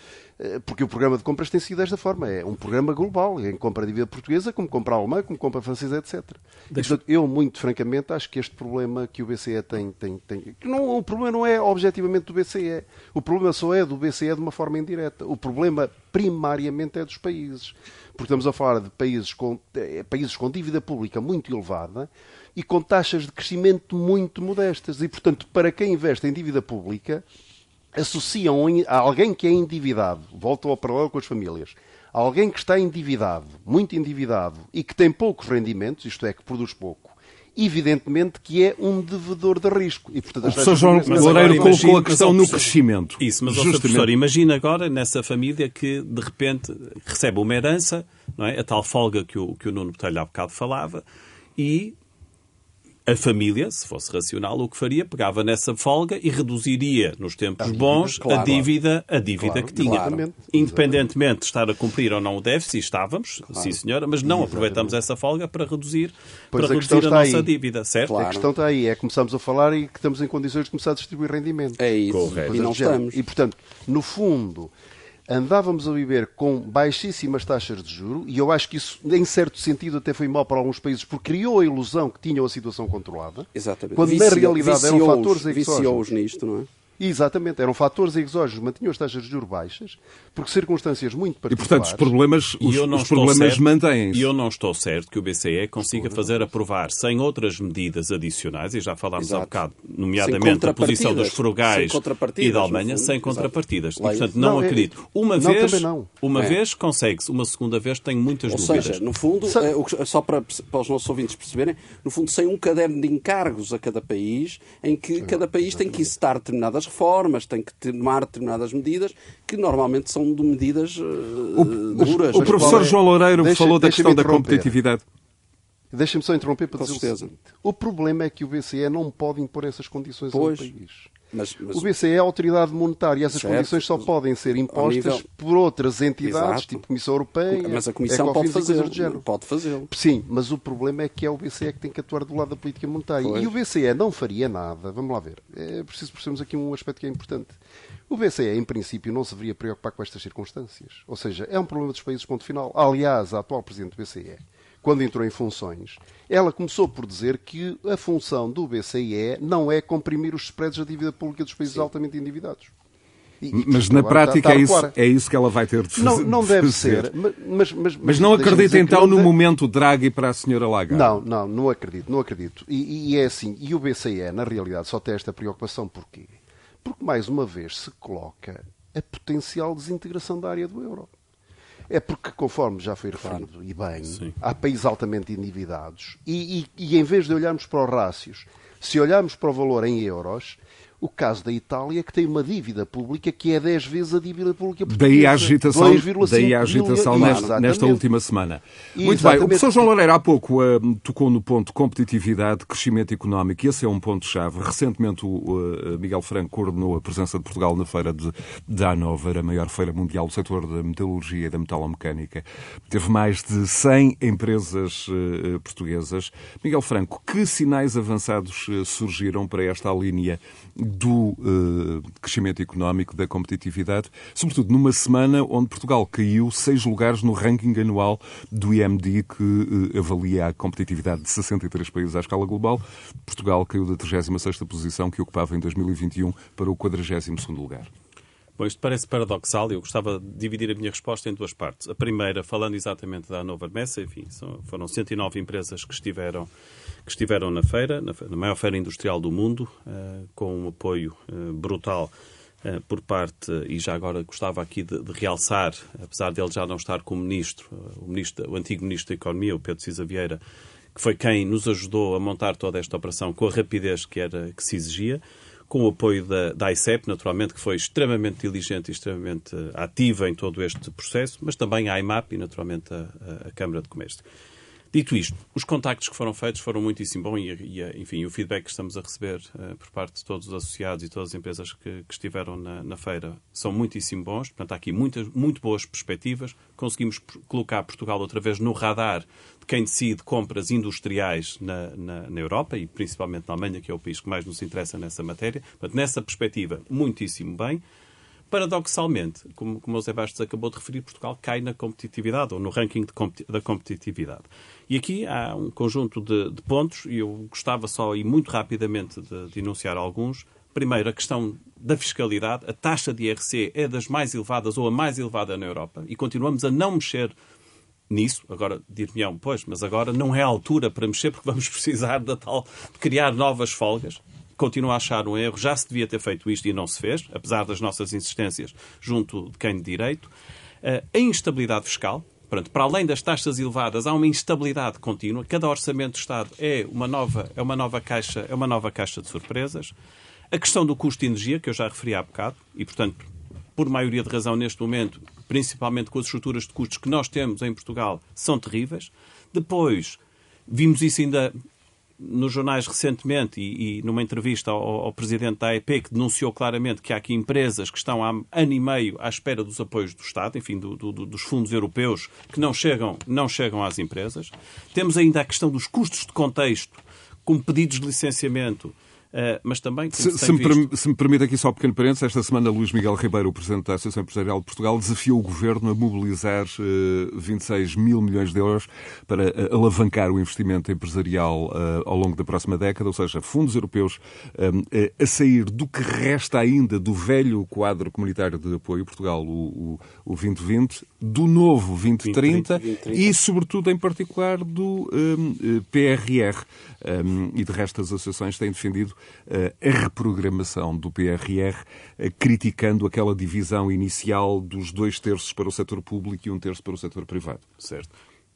porque o programa de compras tem sido desta forma. É um programa global, em compra a dívida portuguesa, como compra a alemã, como compra a francesa, etc. Deixa... portanto, eu, muito francamente, acho que este problema que o BCE tem. tem, tem não, o problema não é objetivamente do BCE. O problema só é do BCE de uma forma indireta. O problema, primariamente, é dos países. Porque estamos a falar de países com, é, países com dívida pública muito elevada e com taxas de crescimento muito modestas. E, portanto, para quem investe em dívida pública, associam a alguém que é endividado, voltam ao paralelo com as famílias, alguém que está endividado, muito endividado, e que tem poucos rendimentos, isto é, que produz pouco, evidentemente que é um devedor de risco. E, portanto, o professor João Loureiro colocou a questão no crescimento. Isso, mas, Justamente. professor, imagina agora nessa família que, de repente, recebe uma herança, não é? a tal folga que o, que o Nuno Botelho há bocado falava, e a família, se fosse racional, o que faria? Pegava nessa folga e reduziria, nos tempos a bons, claro. a dívida, a dívida claro, que tinha. Claro. Independentemente de estar a cumprir ou não o déficit, estávamos, sim senhora, mas não Exatamente. aproveitamos essa folga para reduzir, para a, reduzir a nossa aí. dívida, certo? A questão está aí, é que começamos a falar e que estamos em condições de começar a distribuir rendimento. É isso, Correto. e não estamos. E, portanto, no fundo, andávamos a viver com baixíssimas taxas de juro e eu acho que isso, em certo sentido, até foi mal para alguns países porque criou a ilusão que tinham a situação controlada. Exatamente. Quando na realidade eram fatores exógenos. nisto, não é? Exatamente, eram fatores exógenos, mantinham as taxas de juros baixas, porque circunstâncias muito particulares. E, portanto, os problemas, os, os problemas mantêm-se. E eu não estou certo que o BCE consiga fazer aprovar, sem outras medidas adicionais, e já falámos Exato. há bocado, nomeadamente a posição dos frugais e da Alemanha, sem contrapartidas. E, portanto, não, não é- acredito. Uma não, vez, uma é. vez consegue-se, uma segunda vez tenho muitas Ou dúvidas. Ou seja, no fundo, é, só para, para os nossos ouvintes perceberem, no fundo, sem um caderno de encargos a cada país, em que cada país tem que incitar determinadas reformas, tem que tomar determinadas medidas que normalmente são de medidas uh, duras. O, professor João Loureiro deixa, falou da questão da competitividade. Deixem-me só interromper para Com dizer certeza. o seguinte. O problema é que o BCE não pode impor essas condições Pois. ao país. Mas, mas O BCE é a autoridade monetária e essas Certo. condições só podem ser impostas nível- por outras entidades, Exato. tipo Comissão Europeia, mas a Comissão pode Ecofins e coisas fazê-lo. Pode fazê-lo. Sim, mas o problema é que é o BCE que tem que atuar do lado da política monetária. Pois. E o BCE não faria nada. Vamos lá ver. É preciso percebermos aqui um aspecto que é importante. O BCE, em princípio, não se deveria preocupar com estas circunstâncias. Ou seja, é um problema dos países, ponto final. Aliás, a atual Presidente do BCE, quando entrou em funções, ela começou por dizer que a função do BCE não é comprimir os spreads da dívida pública dos países altamente endividados. E- Mas na prática é isso, é isso que ela vai ter de fazer. Não, não deve ser. [LAUGHS] Mas, mas, mas, não acredita então no de- momento Draghi para a senhora Lagarde? não, não, não acredito, não acredito. E, e é assim, e o BCE, na realidade, só tem esta preocupação porquê? Porque, mais uma vez, se coloca a potencial desintegração da área do euro. É porque, conforme já foi referido, e bem, Sim. há países altamente endividados, e, e- e em vez de olharmos para os rácios, se olharmos para o valor em euros, o caso da Itália, que tem uma dívida pública que é 10 vezes a dívida pública portuguesa. Daí a agitação, 2,5 daí a agitação nesta, nesta Exatamente. última semana. Muito bem, o Exatamente. professor João Loureiro há pouco eh, tocou no ponto competitividade, crescimento económico, e esse é um ponto-chave. Recentemente o eh, Miguel Franco coordenou a presença de Portugal na feira de, de Hannover, a maior feira mundial do setor da metalurgia e da metalomecânica. Teve mais de 100 empresas eh, portuguesas. Miguel Franco, que sinais avançados surgiram para esta linha do eh, crescimento económico, da competitividade, sobretudo numa semana onde Portugal caiu seis lugares no ranking anual do IMD que eh, avalia a competitividade de 63 países à escala global. Portugal caiu da 36ª posição que ocupava em 2021 para o 42º lugar. Bom, isto parece paradoxal e eu gostava de dividir a minha resposta em duas partes. A primeira, falando exatamente da Hannover Messe, enfim, foram 109 empresas que estiveram, que estiveram na feira, na, maior feira industrial do mundo, eh, com um apoio eh, brutal eh, por parte, e já agora gostava aqui de, de realçar, apesar dele já não estar como ministro, o, ministro, o antigo ministro da Economia, o Pedro Cisa Vieira, que foi quem nos ajudou a montar toda esta operação com a rapidez que, era, que se exigia, com o apoio da, da ICEP, naturalmente, que foi extremamente diligente e extremamente eh, ativa em todo este processo, mas também a IMAP e, naturalmente, a, a- a Câmara de Comércio. Dito isto, os contactos que foram feitos foram muitíssimo bons e, e, enfim, o feedback que estamos a receber eh, por parte de todos os associados e todas as empresas que, que estiveram na, na feira são muitíssimo bons. Portanto, há aqui muitas, muito boas perspectivas. Conseguimos colocar Portugal outra vez no radar de quem decide compras industriais na, na, na Europa e principalmente na Alemanha, que é o país que mais nos interessa nessa matéria. Portanto, nessa perspectiva, muitíssimo bem. Paradoxalmente, como, como o José Bastos acabou de referir, Portugal cai na competitividade ou no ranking competi- da competitividade. E aqui há um conjunto de, de pontos e eu gostava só e muito rapidamente de, de enunciar alguns. Primeiro, a questão da fiscalidade. A taxa de IRC é das mais elevadas ou a mais elevada na Europa e continuamos a não mexer nisso. Agora, dir-me-ão, pois, mas agora não é a altura para mexer porque vamos [LAUGHS] precisar da tal, de criar novas folgas. Continuo a achar um erro. Já se devia ter feito isto e não se fez, apesar das nossas insistências junto de quem de direito. Eh, A instabilidade fiscal. Pronto, para além das taxas elevadas, há uma instabilidade contínua. Cada orçamento do Estado é uma nova, é uma nova caixa, é uma nova caixa de surpresas. A questão do custo de energia, que eu já referi há bocado, e portanto por maioria de razão neste momento, principalmente com as estruturas de custos que nós temos em Portugal, são terríveis. Depois, vimos isso ainda nos jornais recentemente e, e numa entrevista ao, ao presidente da AEP, que denunciou claramente que há aqui empresas que estão há ano e meio à espera dos apoios do Estado, enfim, do- do- do- dos fundos europeus, que não chegam, não chegam às empresas. Temos ainda a questão dos custos de contexto, com pedidos de licenciamento, eh, mas também, como Se, se se tem me, visto- se me permite aqui só um pequeno parênteses, esta semana Luís Miguel Ribeiro, o Presidente da Associação Empresarial de Portugal, desafiou o Governo a mobilizar eh, 26 mil milhões de euros para eh, alavancar o investimento empresarial ao longo da próxima década, ou seja, fundos europeus eh, a sair do que resta ainda do velho quadro comunitário de apoio, Portugal, o, o, o 2020, do novo 2030 2030. e, sobretudo, em particular, do eh, PRR. Um, e de resto as associações têm defendido uh, a reprogramação do PRR, uh, criticando aquela divisão inicial dos dois terços para o setor público e um terço para o setor privado. Certo.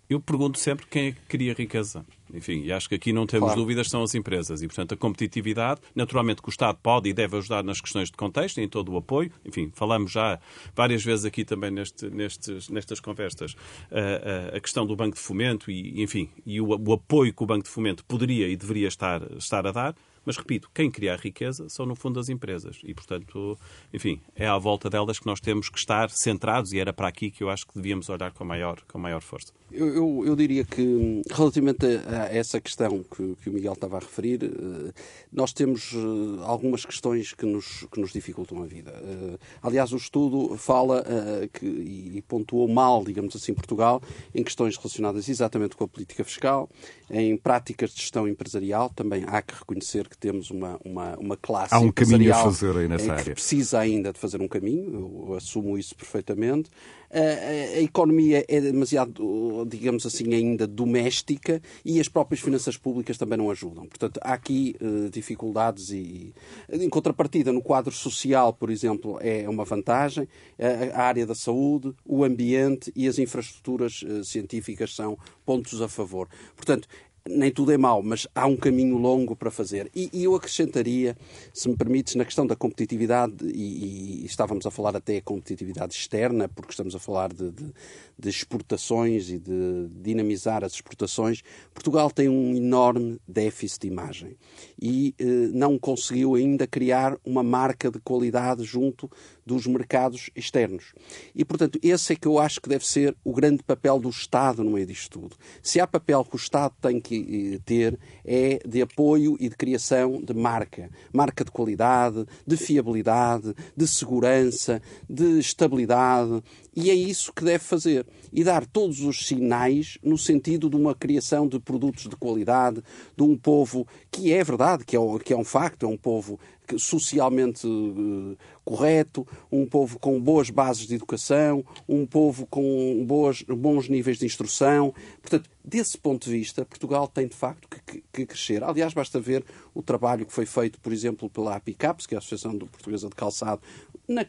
Eu pergunto sempre quem é que cria riqueza. Enfim, e acho que aqui não temos claro. dúvidas, são as empresas. E, portanto, a competitividade, naturalmente que o Estado pode e deve ajudar nas questões de contexto, em todo o apoio. Enfim, falamos já várias vezes aqui também neste, nestes, nestas conversas a, a, a, questão do Banco de Fomento e, enfim, e o, o apoio que o Banco de Fomento poderia e deveria estar, estar a dar. Mas, repito, quem cria a riqueza são, no fundo, as empresas. E, portanto, enfim, é à volta delas que nós temos que estar centrados e era para aqui que eu acho que devíamos olhar com maior, com maior força. Eu, eu, eu diria que, relativamente a, essa questão que, que, o Miguel estava a referir, eh, nós temos eh, algumas questões que nos, que nos dificultam a vida. Eh, aliás, o estudo fala que, e pontuou mal, digamos assim, Portugal, em questões relacionadas exatamente com a política fiscal, em práticas de gestão empresarial. Também há que reconhecer que temos uma, uma, uma classe há um caminho a fazer aí nessa área. que precisa ainda de fazer um caminho, eu assumo isso perfeitamente a, a, economia é demasiado, digamos assim, ainda doméstica e as próprias finanças públicas também não ajudam. Portanto, há aqui uh, dificuldades e, em contrapartida, no quadro social, por exemplo, é uma vantagem. A, a área da saúde, o ambiente e as infraestruturas uh, científicas são pontos a favor. Portanto, nem tudo é mau, mas há um caminho longo para fazer. E, e eu acrescentaria, se me permites, na questão da competitividade, e, e, estávamos a falar até a competitividade externa, porque estamos a falar de, de, de, exportações e de dinamizar as exportações, Portugal tem um enorme déficit de imagem e eh, não conseguiu ainda criar uma marca de qualidade junto dos mercados externos. E, portanto, esse é que eu acho que deve ser o grande papel do Estado no meio disto tudo. Se há papel que o Estado tem que eh, ter, é de apoio e de criação de marca. Marca de qualidade, de fiabilidade, de segurança, de estabilidade. E é isso que deve fazer. E dar todos os sinais no sentido de uma criação de produtos de qualidade, de um povo que é verdade, que é, que é um facto, é um povo socialmente uh, correto, um povo com boas bases de educação, um povo com boas, bons níveis de instrução. Portanto, desse ponto de vista, Portugal tem de facto que, que crescer. Aliás, basta ver o trabalho que foi feito, por exemplo, pela APICAPS, que é a Associação Portuguesa de Calçado, na,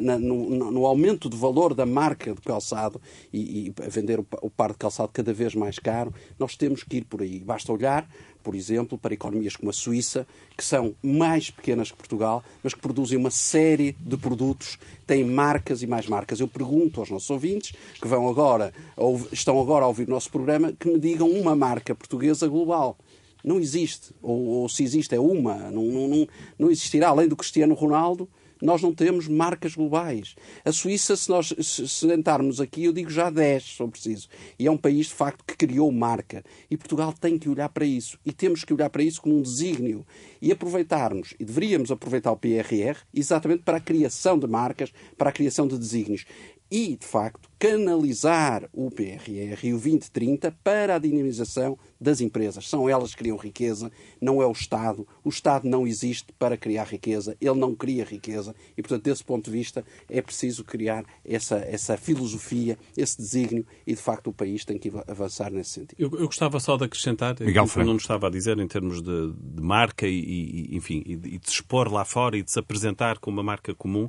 na, no, no, aumento de valor da marca de calçado e, e vender o, o par de calçado cada vez mais caro. Nós temos que ir por aí. Basta olhar por exemplo, para economias como a Suíça, que são mais pequenas que Portugal, mas que produzem uma série de produtos, têm marcas e mais marcas. Eu pergunto aos nossos ouvintes, que vão agora, ou estão agora a ouvir o nosso programa, que me digam uma marca portuguesa global. Não existe. Ou, ou se existe, é uma. Não, não, não, não existirá. Além do Cristiano Ronaldo, nós não temos marcas globais. A Suíça, se nós se sentarmos aqui, eu digo já 10, se for preciso. E é um país, de facto, que criou marca. E Portugal tem que olhar para isso. E temos que olhar para isso como um desígnio. E aproveitarmos, e deveríamos aproveitar o PRR, exatamente para a criação de marcas, para a criação de desígnios e, de facto, canalizar o PRR e o 2030 para a dinamização das empresas. São elas que criam riqueza, não é o Estado. O Estado não existe para criar riqueza, ele não cria riqueza e, portanto, desse ponto de vista, é preciso criar essa, essa filosofia, esse desígnio e, de facto, o país tem que avançar nesse sentido. Eu, eu gostava só de acrescentar, Miguel como não estava a dizer, em termos de, de marca e, e enfim, e de, e de se expor lá fora e de se apresentar como uma marca comum,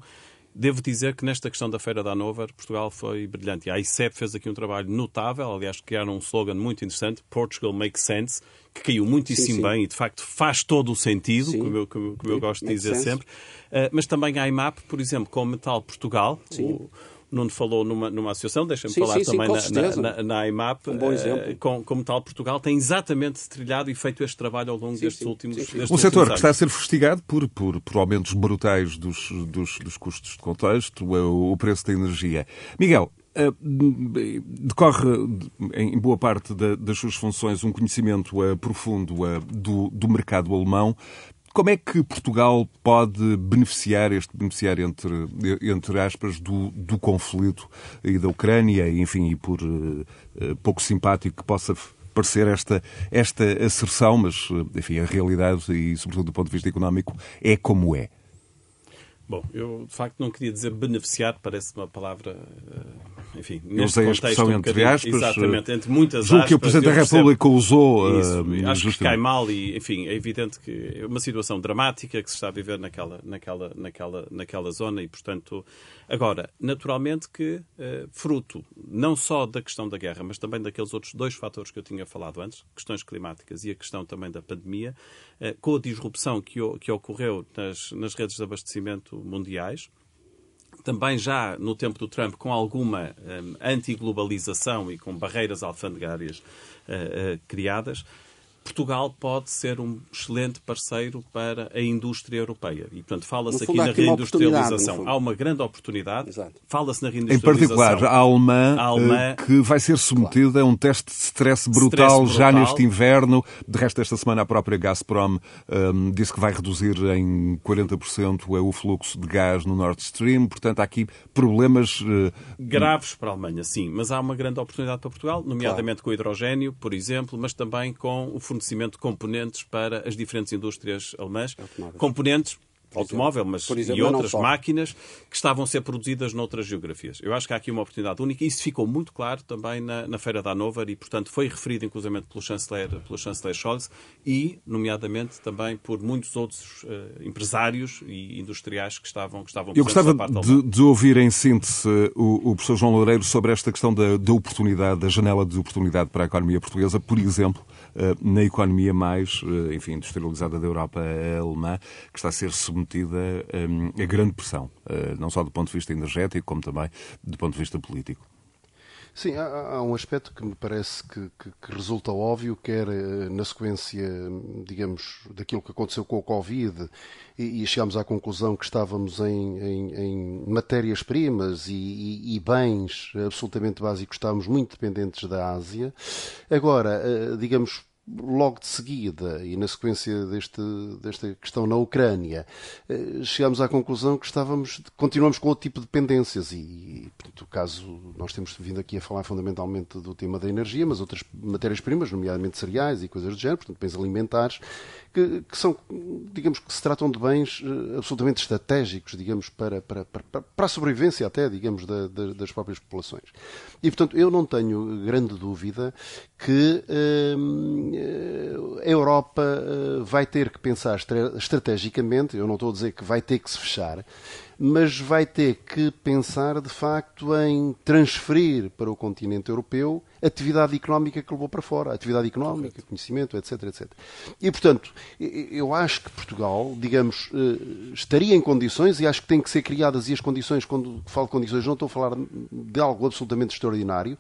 Devo dizer que nesta questão da Feira da Hanover, Portugal foi brilhante. A ICEP fez aqui um trabalho notável, aliás, criaram um slogan muito interessante, Portugal Makes Sense, que caiu muitíssimo sim, sim. bem e, de facto, faz todo o sentido, como eu, como, como eu gosto de dizer sense. sempre. Uh, mas também a IMAP, por exemplo, com Metal Portugal, o, Nuno falou numa, numa associação, deixa-me falar sim, também sim, na, na, na, IMAP, um bom exemplo. Uh, com, como tal, Portugal tem exatamente trilhado e feito este trabalho ao longo sim, destes últimos anos. Um setor que está a ser fustigado por, por, por aumentos brutais dos, dos, dos custos de contexto, o, o preço da energia. Miguel, Uh, decorre em boa parte das suas funções um conhecimento uh, profundo uh, do, do mercado alemão. Como é que Portugal pode beneficiar, este beneficiar entre, entre aspas, do, do conflito e da Ucrânia, enfim, e por uh, pouco simpático que possa parecer esta, esta asserção, mas, enfim, a realidade e, sobretudo do ponto de vista económico, é como é. Bom, eu de facto não queria dizer beneficiar, parece uma palavra uh, enfim, Eu usei a expressão um entre aspas. Exatamente, entre muitas aspas. que o Presidente da República usou. Isso, uh, acho que cai mal e, enfim, é evidente que é uma situação dramática que se está a viver naquela, naquela, naquela, naquela zona e, portanto, agora, naturalmente que, eh, fruto não só da questão da guerra, mas também daqueles outros dois fatores que eu tinha falado antes, questões climáticas e a questão também da pandemia, eh, com a disrupção que, ocorreu nas, redes de abastecimento mundiais, também já no tempo do Trump, com alguma hum, antiglobalização e com barreiras alfandegárias eh, eh, criadas, Portugal pode ser um excelente parceiro para a indústria europeia. E, portanto, fala-se aqui na reindustrialização. Há uma grande oportunidade. Exato. Fala-se na Em reindustrialização. particular, a alemã, A alemã- eh, que vai ser submetida a um teste de stress brutal, Stress já brutal. neste inverno. De resto, esta semana a própria Gazprom ehm, disse que vai reduzir em 40% o fluxo de gás no Nord Stream. Portanto, há aqui problemas eh, graves para a Alemanha, sim, mas há uma grande oportunidade para Portugal, nomeadamente com o hidrogênio, por exemplo, mas também com o fornecimento de componentes para as diferentes indústrias alemãs. Componentes automóvel, mas exemplo, e outras máquinas que estavam a ser produzidas noutras geografias. Eu acho que há aqui uma oportunidade única. E isso ficou muito claro também na, na Feira da Hannover e, portanto, foi referido inclusive pelo chanceler, pelo chanceler Scholz e, nomeadamente, também por muitos outros eh, empresários e industriais que estavam, que estavam Eu gostava de, de ouvir em síntese o, o professor João Loureiro sobre esta questão da, da oportunidade, da janela de oportunidade para a economia portuguesa, por exemplo, eh, na economia mais eh, enfim, industrializada da Europa, a alemã, que está a ser submetida eh, a grande pressão, eh, não só do ponto de vista energético, como também do ponto de vista político. Sim, há, há um aspecto que me parece que, que- que resulta óbvio, quer eh, na sequência, digamos, daquilo que aconteceu com o Covid, e, e chegámos à conclusão que estávamos em, em- em matérias-primas e, e- e bens absolutamente básicos, estávamos muito dependentes da Ásia. Agora, eh, digamos, logo de seguida, e na sequência deste, desta questão na Ucrânia, eh, chegámos à conclusão que estávamos, continuamos com outro tipo de dependências. E, portanto, o caso, nós temos vindo aqui a falar fundamentalmente do tema da energia, mas outras matérias-primas, nomeadamente cereais e coisas do género, portanto, bens alimentares, que, que são, digamos, que se tratam de bens eh, absolutamente estratégicos, digamos, para, para, para, para a sobrevivência até, digamos, da- da- das próprias populações. E, portanto, eu não tenho grande dúvida que eh, a Europa eh, vai ter que pensar estra- estrategicamente, eu não estou a dizer que vai ter que se fechar, mas vai ter que pensar de facto em transferir para o continente europeu atividade económica que levou para fora, atividade económica, conhecimento, etc, etc. E portanto, eu acho que Portugal, digamos, eh, estaria em condições, e acho que têm que ser criadas, e as condições, quando falo de condições, não estou a falar de algo absolutamente extraordinário,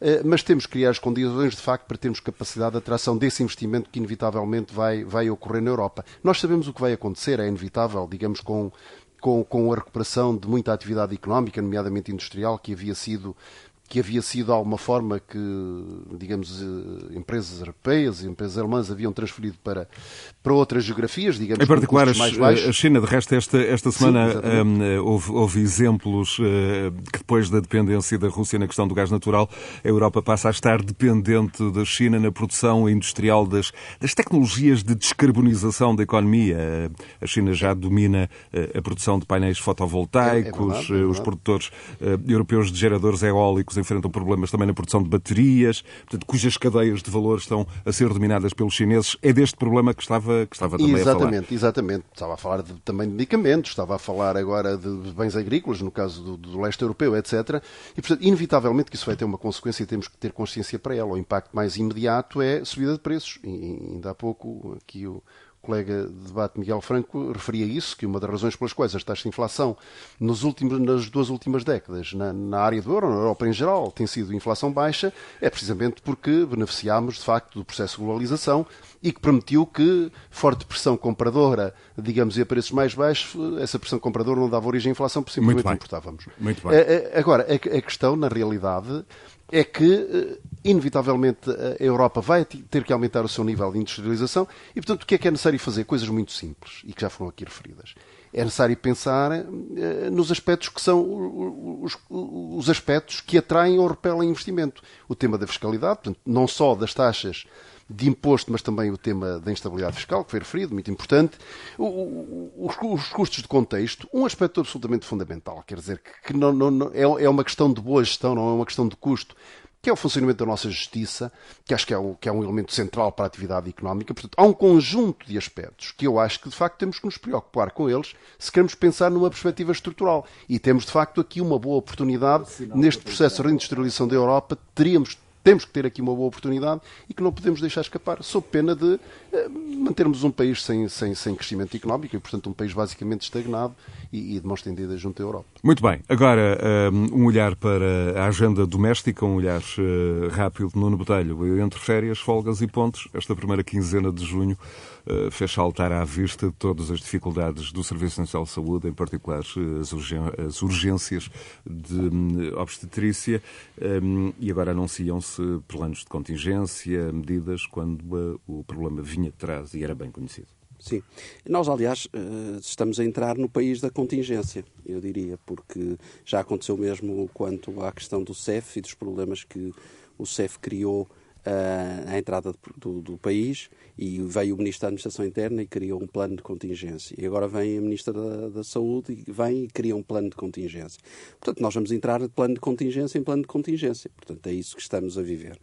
eh, mas temos que criar as condições de facto para termos capacidade de atração desse investimento que inevitavelmente vai, vai ocorrer na Europa. Nós sabemos o que vai acontecer, é inevitável, digamos, com com, com a recuperação de muita atividade económica, nomeadamente industrial, que havia sido que havia sido de alguma forma que, digamos, eh, empresas europeias e empresas alemãs haviam transferido para, para outras geografias, digamos, Em particular, mais a- baixos. a China, de resto, esta, esta semana exatamente. hum, houve, houve exemplos eh, que depois da dependência da Rússia na questão do gás natural, a Europa passa a estar dependente da China na produção industrial das, das tecnologias de descarbonização da economia. Eh, A China já domina eh, a produção de painéis fotovoltaicos, É- é verdade, é eh, os produtores eh, europeus de geradores eólicos enfrentam problemas também na produção de baterias, portanto, cujas cadeias de valor estão a ser dominadas pelos chineses. É deste problema que estava, que estava também a falar. Exatamente, exatamente. Estava a falar de- também de medicamentos, estava a falar agora de bens agrícolas, no caso do, do leste europeu, etc. E, portanto, inevitavelmente que isso vai ter uma consequência e temos que ter consciência para ela. O impacto mais imediato é a subida de preços. E ainda há pouco, aqui o colega de debate Miguel Franco referia isso, que uma das razões pelas quais as taxas de inflação nos últimos, nas duas últimas décadas na, na área do euro, na Europa em geral, tem sido inflação baixa, é precisamente porque beneficiámos, de facto, do processo de globalização e que permitiu que forte pressão compradora, digamos, e a preços mais baixos, essa pressão compradora não dava origem à inflação, porque Muito simplesmente bem. importávamos. Muito bem. Eh, eh, Agora, a a questão, na realidade, é que, eh, inevitavelmente, a Europa vai ter que aumentar o seu nível de industrialização e, portanto, o que é que é necessário fazer? Coisas muito simples e que já foram aqui referidas. É necessário pensar eh, nos aspectos que são os, os aspectos que atraem ou repelem investimento. O tema da fiscalidade, portanto, não só das taxas de imposto, mas também o tema da instabilidade fiscal, que foi referido, muito importante. Os, os custos de contexto, um aspecto absolutamente fundamental, quer dizer, que não, não, é, é uma questão de boa gestão, não é uma questão de custo que é o funcionamento da nossa justiça, que acho que é, um, que é um elemento central para a atividade económica. Portanto, há um conjunto de aspectos que eu acho que, de facto, temos que nos preocupar com eles se queremos pensar numa perspectiva estrutural. E temos, de facto, aqui uma boa oportunidade neste processo de reindustrialização da Europa. Teríamos temos que ter aqui uma boa oportunidade e que não podemos deixar escapar, sob pena de eh, mantermos um país sem, sem, sem crescimento económico e, portanto, um país basicamente estagnado e, e de mãos estendidas junto à Europa. Muito bem. Agora, eh, um olhar para a agenda doméstica, um olhar uh, rápido, no Botelho. Entre férias, folgas e pontos, esta primeira quinzena de junho fez saltar à vista todas as dificuldades do Serviço Nacional de Saúde, em particular as, urgen as urgências de um, obstetrícia, um, e agora anunciam-se planos de contingência, medidas, quando uh, o problema vinha de trás e era bem conhecido. Sim. Nós, aliás, estamos a entrar no país da contingência, eu diria, porque já aconteceu mesmo quanto à questão do CEF e dos problemas que o CEF criou à entrada do, do, país e veio o Ministro da Administração Interna e criou um plano de contingência. E agora vem a Ministra da, da, Saúde e vem e cria um plano de contingência. Portanto, nós vamos entrar de plano de contingência em plano de contingência. Portanto, é isso que estamos a viver.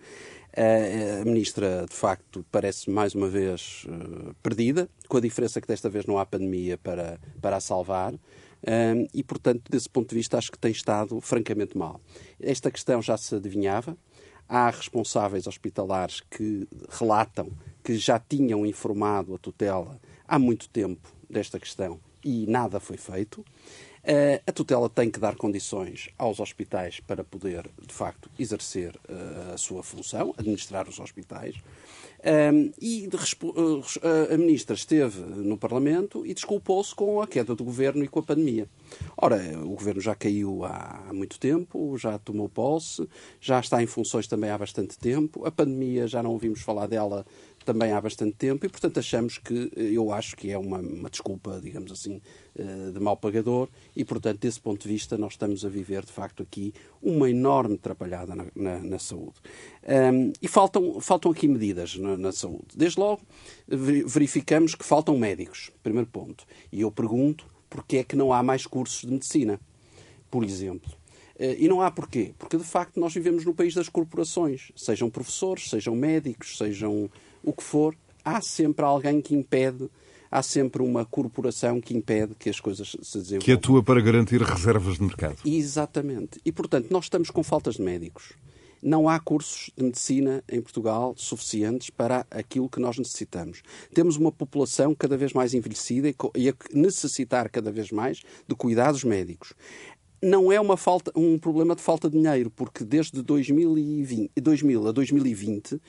A Ministra, de facto, parece mais uma vez uh, perdida, com a diferença que desta vez não há pandemia para, para a salvar. E, portanto, desse ponto de vista, acho que tem estado francamente mal. Esta questão já se adivinhava. Há responsáveis hospitalares que relatam que já tinham informado a tutela há muito tempo desta questão e nada foi feito. Uh, a tutela tem que dar condições aos hospitais para poder, de facto, exercer uh, a sua função, administrar os hospitais. Um, e de, uh, a ministra esteve no Parlamento e desculpou-se com a queda do governo e com a pandemia. Ora, o governo já caiu há muito tempo, já tomou posse, já está em funções também há bastante tempo. A pandemia já não ouvimos falar dela também há bastante tempo e, portanto, achamos que, eh, eu acho que é uma, uma desculpa, digamos assim, eh, de mal pagador e, portanto, desse ponto de vista, nós estamos a viver, de facto, aqui uma enorme atrapalhada na, na, na saúde. Um, e faltam, faltam aqui medidas na, na, saúde. Desde logo, verificamos que faltam médicos, primeiro ponto. E eu pergunto, porquê é que não há mais cursos de medicina, por exemplo? Eh, e não há porquê. Porque, de facto, nós vivemos no país das corporações. Sejam professores, sejam médicos, sejam o que for, há sempre alguém que impede, há sempre uma corporação que impede que as coisas se desenvolvam. Que atua para garantir reservas de mercado. Exatamente. E, portanto, nós estamos com faltas de médicos. Não há cursos de medicina em Portugal suficientes para aquilo que nós necessitamos. Temos uma população cada vez mais envelhecida e a necessitar cada vez mais de cuidados médicos não é uma falta, um problema de falta de dinheiro, porque desde 2020, 2000 a 2020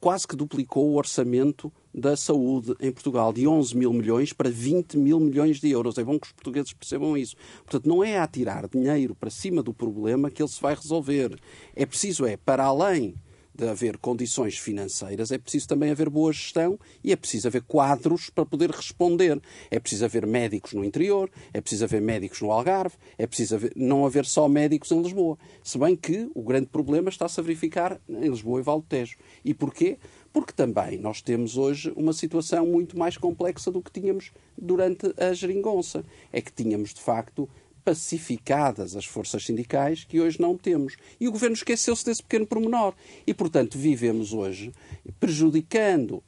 quase que duplicou o orçamento da saúde em Portugal, de 11 mil milhões para 20 mil milhões de euros. É bom que os portugueses percebam isso. Portanto, não é a tirar dinheiro para cima do problema que ele se vai resolver. É preciso, é, para além de haver condições financeiras, é preciso também haver boa gestão e é preciso haver quadros para poder responder. É preciso haver médicos no interior, é preciso haver médicos no Algarve, é preciso haver, não haver só médicos em Lisboa. Se bem que o grande problema está-se a verificar em Lisboa e Val Tejo. E porquê? Porque também nós temos hoje uma situação muito mais complexa do que tínhamos durante a geringonça. É que tínhamos, de facto, pacificadas as forças sindicais que hoje não temos. E o governo esqueceu-se desse pequeno pormenor. E, portanto, vivemos hoje prejudicando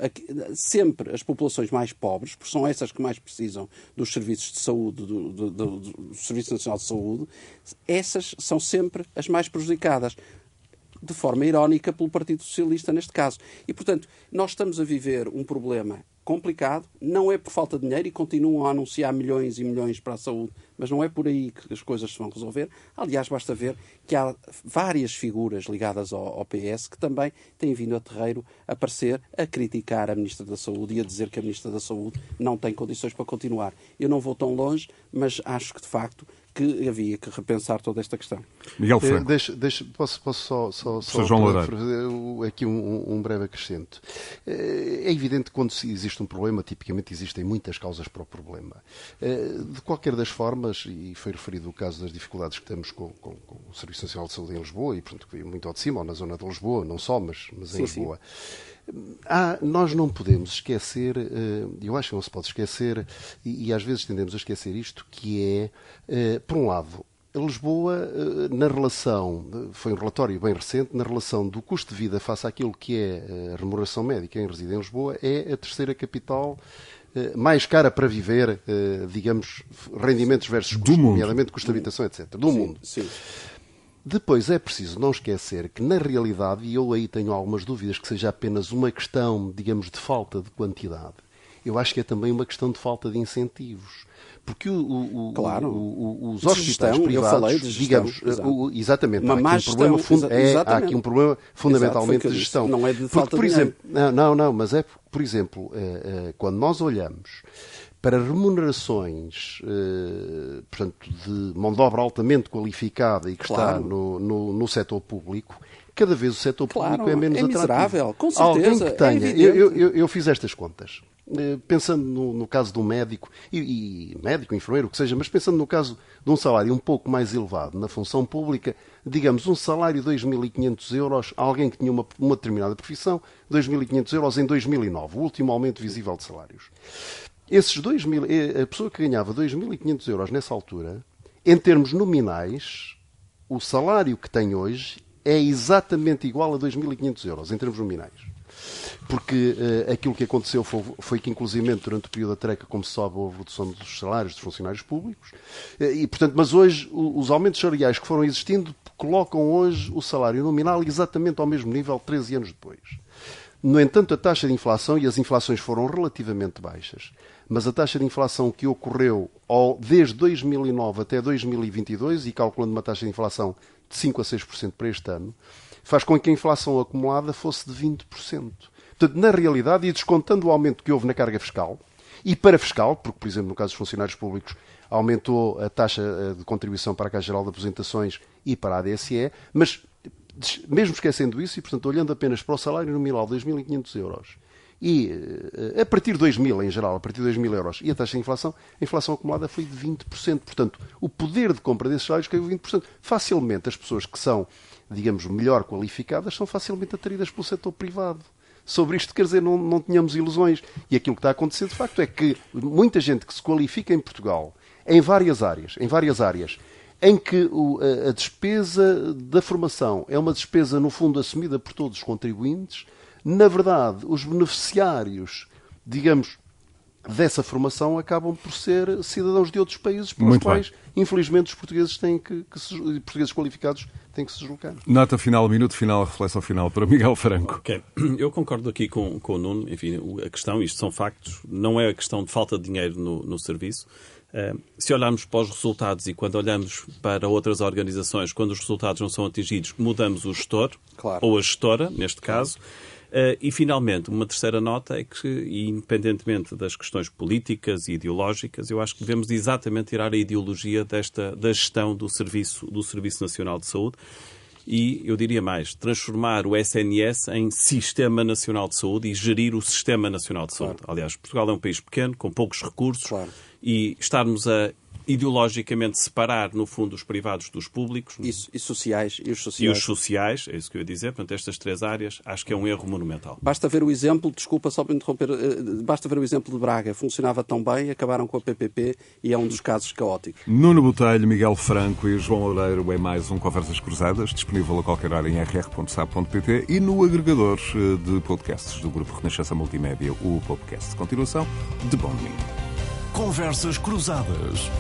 sempre as populações mais pobres, porque são essas que mais precisam dos serviços de saúde, do, do, do, do Serviço Nacional de Saúde, essas são sempre as mais prejudicadas de forma irónica pelo Partido Socialista neste caso. E, portanto, nós estamos a viver um problema complicado, não é por falta de dinheiro e continuam a anunciar milhões e milhões para a saúde, mas não é por aí que as coisas se vão resolver. Aliás, basta ver que há várias figuras ligadas ao, ao PS que também têm vindo a terreiro a aparecer a criticar a Ministra da Saúde e a dizer que a Ministra da Saúde não tem condições para continuar. Eu não vou tão longe, mas acho que de facto que havia que repensar toda esta questão. Miguel Franco. Eh, deixa, deixa, posso, posso só, só, só fazer aqui um, um, breve acrescento. Eh, é evidente que quando existe um problema, tipicamente existem muitas causas para o problema. Eh, de qualquer das formas, e foi referido o caso das dificuldades que temos com, com, com o Serviço Nacional de Saúde em Lisboa, e portanto que veio muito ao de cima, ou na zona de Lisboa, não só, mas, mas em sim, Lisboa. Sim Há, nós não podemos esquecer, eu acho que não se pode esquecer, e, e às vezes tendemos a esquecer isto, que é, por um lado, Lisboa, na relação, foi um relatório bem recente, na relação do custo de vida face àquilo que é a remuneração médica em residência em Lisboa, é a terceira capital eh, mais cara para viver, eh, digamos, rendimentos versus custos, nomeadamente custo de habitação, etc. Do sim, mundo. Sim. Depois é preciso não esquecer que, na realidade, e eu aí tenho algumas dúvidas que seja apenas uma questão, digamos, de falta de quantidade, eu acho que é também uma questão de falta de incentivos. Porque o, o, claro. o, os hospitais gestão, privados, digamos, exatamente, há, aqui um problema funda é, há aqui um problema fundamentalmente Exato, de gestão. Não é de porque, falta por de exemplo, não, não, não, mas é, por exemplo, eh, eh, quando nós olhamos para remunerações eh, portanto, de mão de obra altamente qualificada e que claro. está no, no, no setor público, cada vez o setor claro, público é menos é miserável, atrativo. com certeza. Alguém que tenha, é eu, eu, eu, fiz estas contas. Eh, pensando no, no, caso de um médico, e, e, médico, enfermeiro, o que seja, mas pensando no caso de um salário um pouco mais elevado na função pública, digamos, um salário de 2.500 euros, alguém que tinha uma, uma determinada profissão, 2.500 euros em 2009, o último aumento visível de salários. Esses 2 mil, eh, a pessoa que ganhava 2.500 euros nessa altura, em termos nominais, o salário que tem hoje é exatamente igual a 2.500 euros, em termos nominais porque uh, aquilo que aconteceu foi, foi, que, inclusivamente, durante o período da treca, como se sabe, houve redução dos salários dos funcionários públicos. Uh, e, portanto, mas hoje, o, os aumentos salariais que foram existindo colocam hoje o salário nominal exatamente ao mesmo nível 13 anos depois. No entanto, a taxa de inflação, e as inflações foram relativamente baixas, mas a taxa de inflação que ocorreu ao, desde 2009 até 2022, e calculando uma taxa de inflação de 5 a 6% para este ano, faz com que a inflação acumulada fosse de 20%. Portanto, na realidade, e descontando o aumento que houve na carga fiscal, e para fiscal, porque, por exemplo, no caso dos funcionários públicos, aumentou a taxa eh, de contribuição para a Caixa Geral de Aposentações e para a ADSE, mas mesmo esquecendo isso, e portanto olhando apenas para o salário nominal de 2.500 euros, e eh, a partir de 2.000 em geral, a partir de 2.000 euros, e a taxa de inflação, a inflação acumulada foi de 20%. Portanto, o poder de compra desses salários caiu 20%. Facilmente as pessoas que são, digamos, melhor qualificadas são facilmente atraídas pelo setor privado sobre isto, quer dizer, não, não tínhamos ilusões. E aquilo que está a acontecer, de facto, é que muita gente que se qualifica em Portugal, em várias áreas, em várias áreas, em que o, a, a despesa da formação é uma despesa, no fundo, assumida por todos os contribuintes, na verdade, os beneficiários, digamos, dessa formação acabam por ser cidadãos de outros países para os quais, bem. infelizmente, os portugueses têm que, que se, portugueses qualificados têm que se deslocar. Nota final, minuto final, reflexão final para Miguel Franco. Ok, [CLEARS THROAT] eu concordo aqui com, com o Nuno. Enfim, a questão, isto são factos, não é a questão de falta de dinheiro no, no serviço. Uh, se olharmos para os resultados e quando olhamos para outras organizações, quando os resultados não são atingidos, mudamos o gestor claro. ou a gestora, neste caso. Uh, e, finalmente, uma terceira nota é que, independentemente das questões políticas e ideológicas, eu acho que devemos exatamente tirar a ideologia desta, da gestão do Serviço, do Serviço Nacional de Saúde e, eu diria mais, transformar o SNS em Sistema Nacional de Saúde e gerir o Sistema Nacional de Saúde. Claro. Aliás, Portugal é um país pequeno, com poucos recursos, claro. e estarmos a ideologicamente separar, no fundo, os privados dos públicos. Isso, e sociais. E os sociais. E os sociais, é isso que eu ia dizer. Portanto, estas três áreas, acho que é um erro monumental. Basta ver o exemplo, desculpa só para interromper, eh, basta ver o exemplo de Braga. Funcionava tão bem, acabaram com a PPP e é um dos casos caóticos. Nuno Botelho, Miguel Franco e João Loureiro é mais um Conversas Cruzadas, disponível a qualquer hora em rr.sab.pt e no agregador eh, de podcasts do Grupo Renascença Multimédia, o podcast. Continuação de Bom Domingo. Conversas Cruzadas.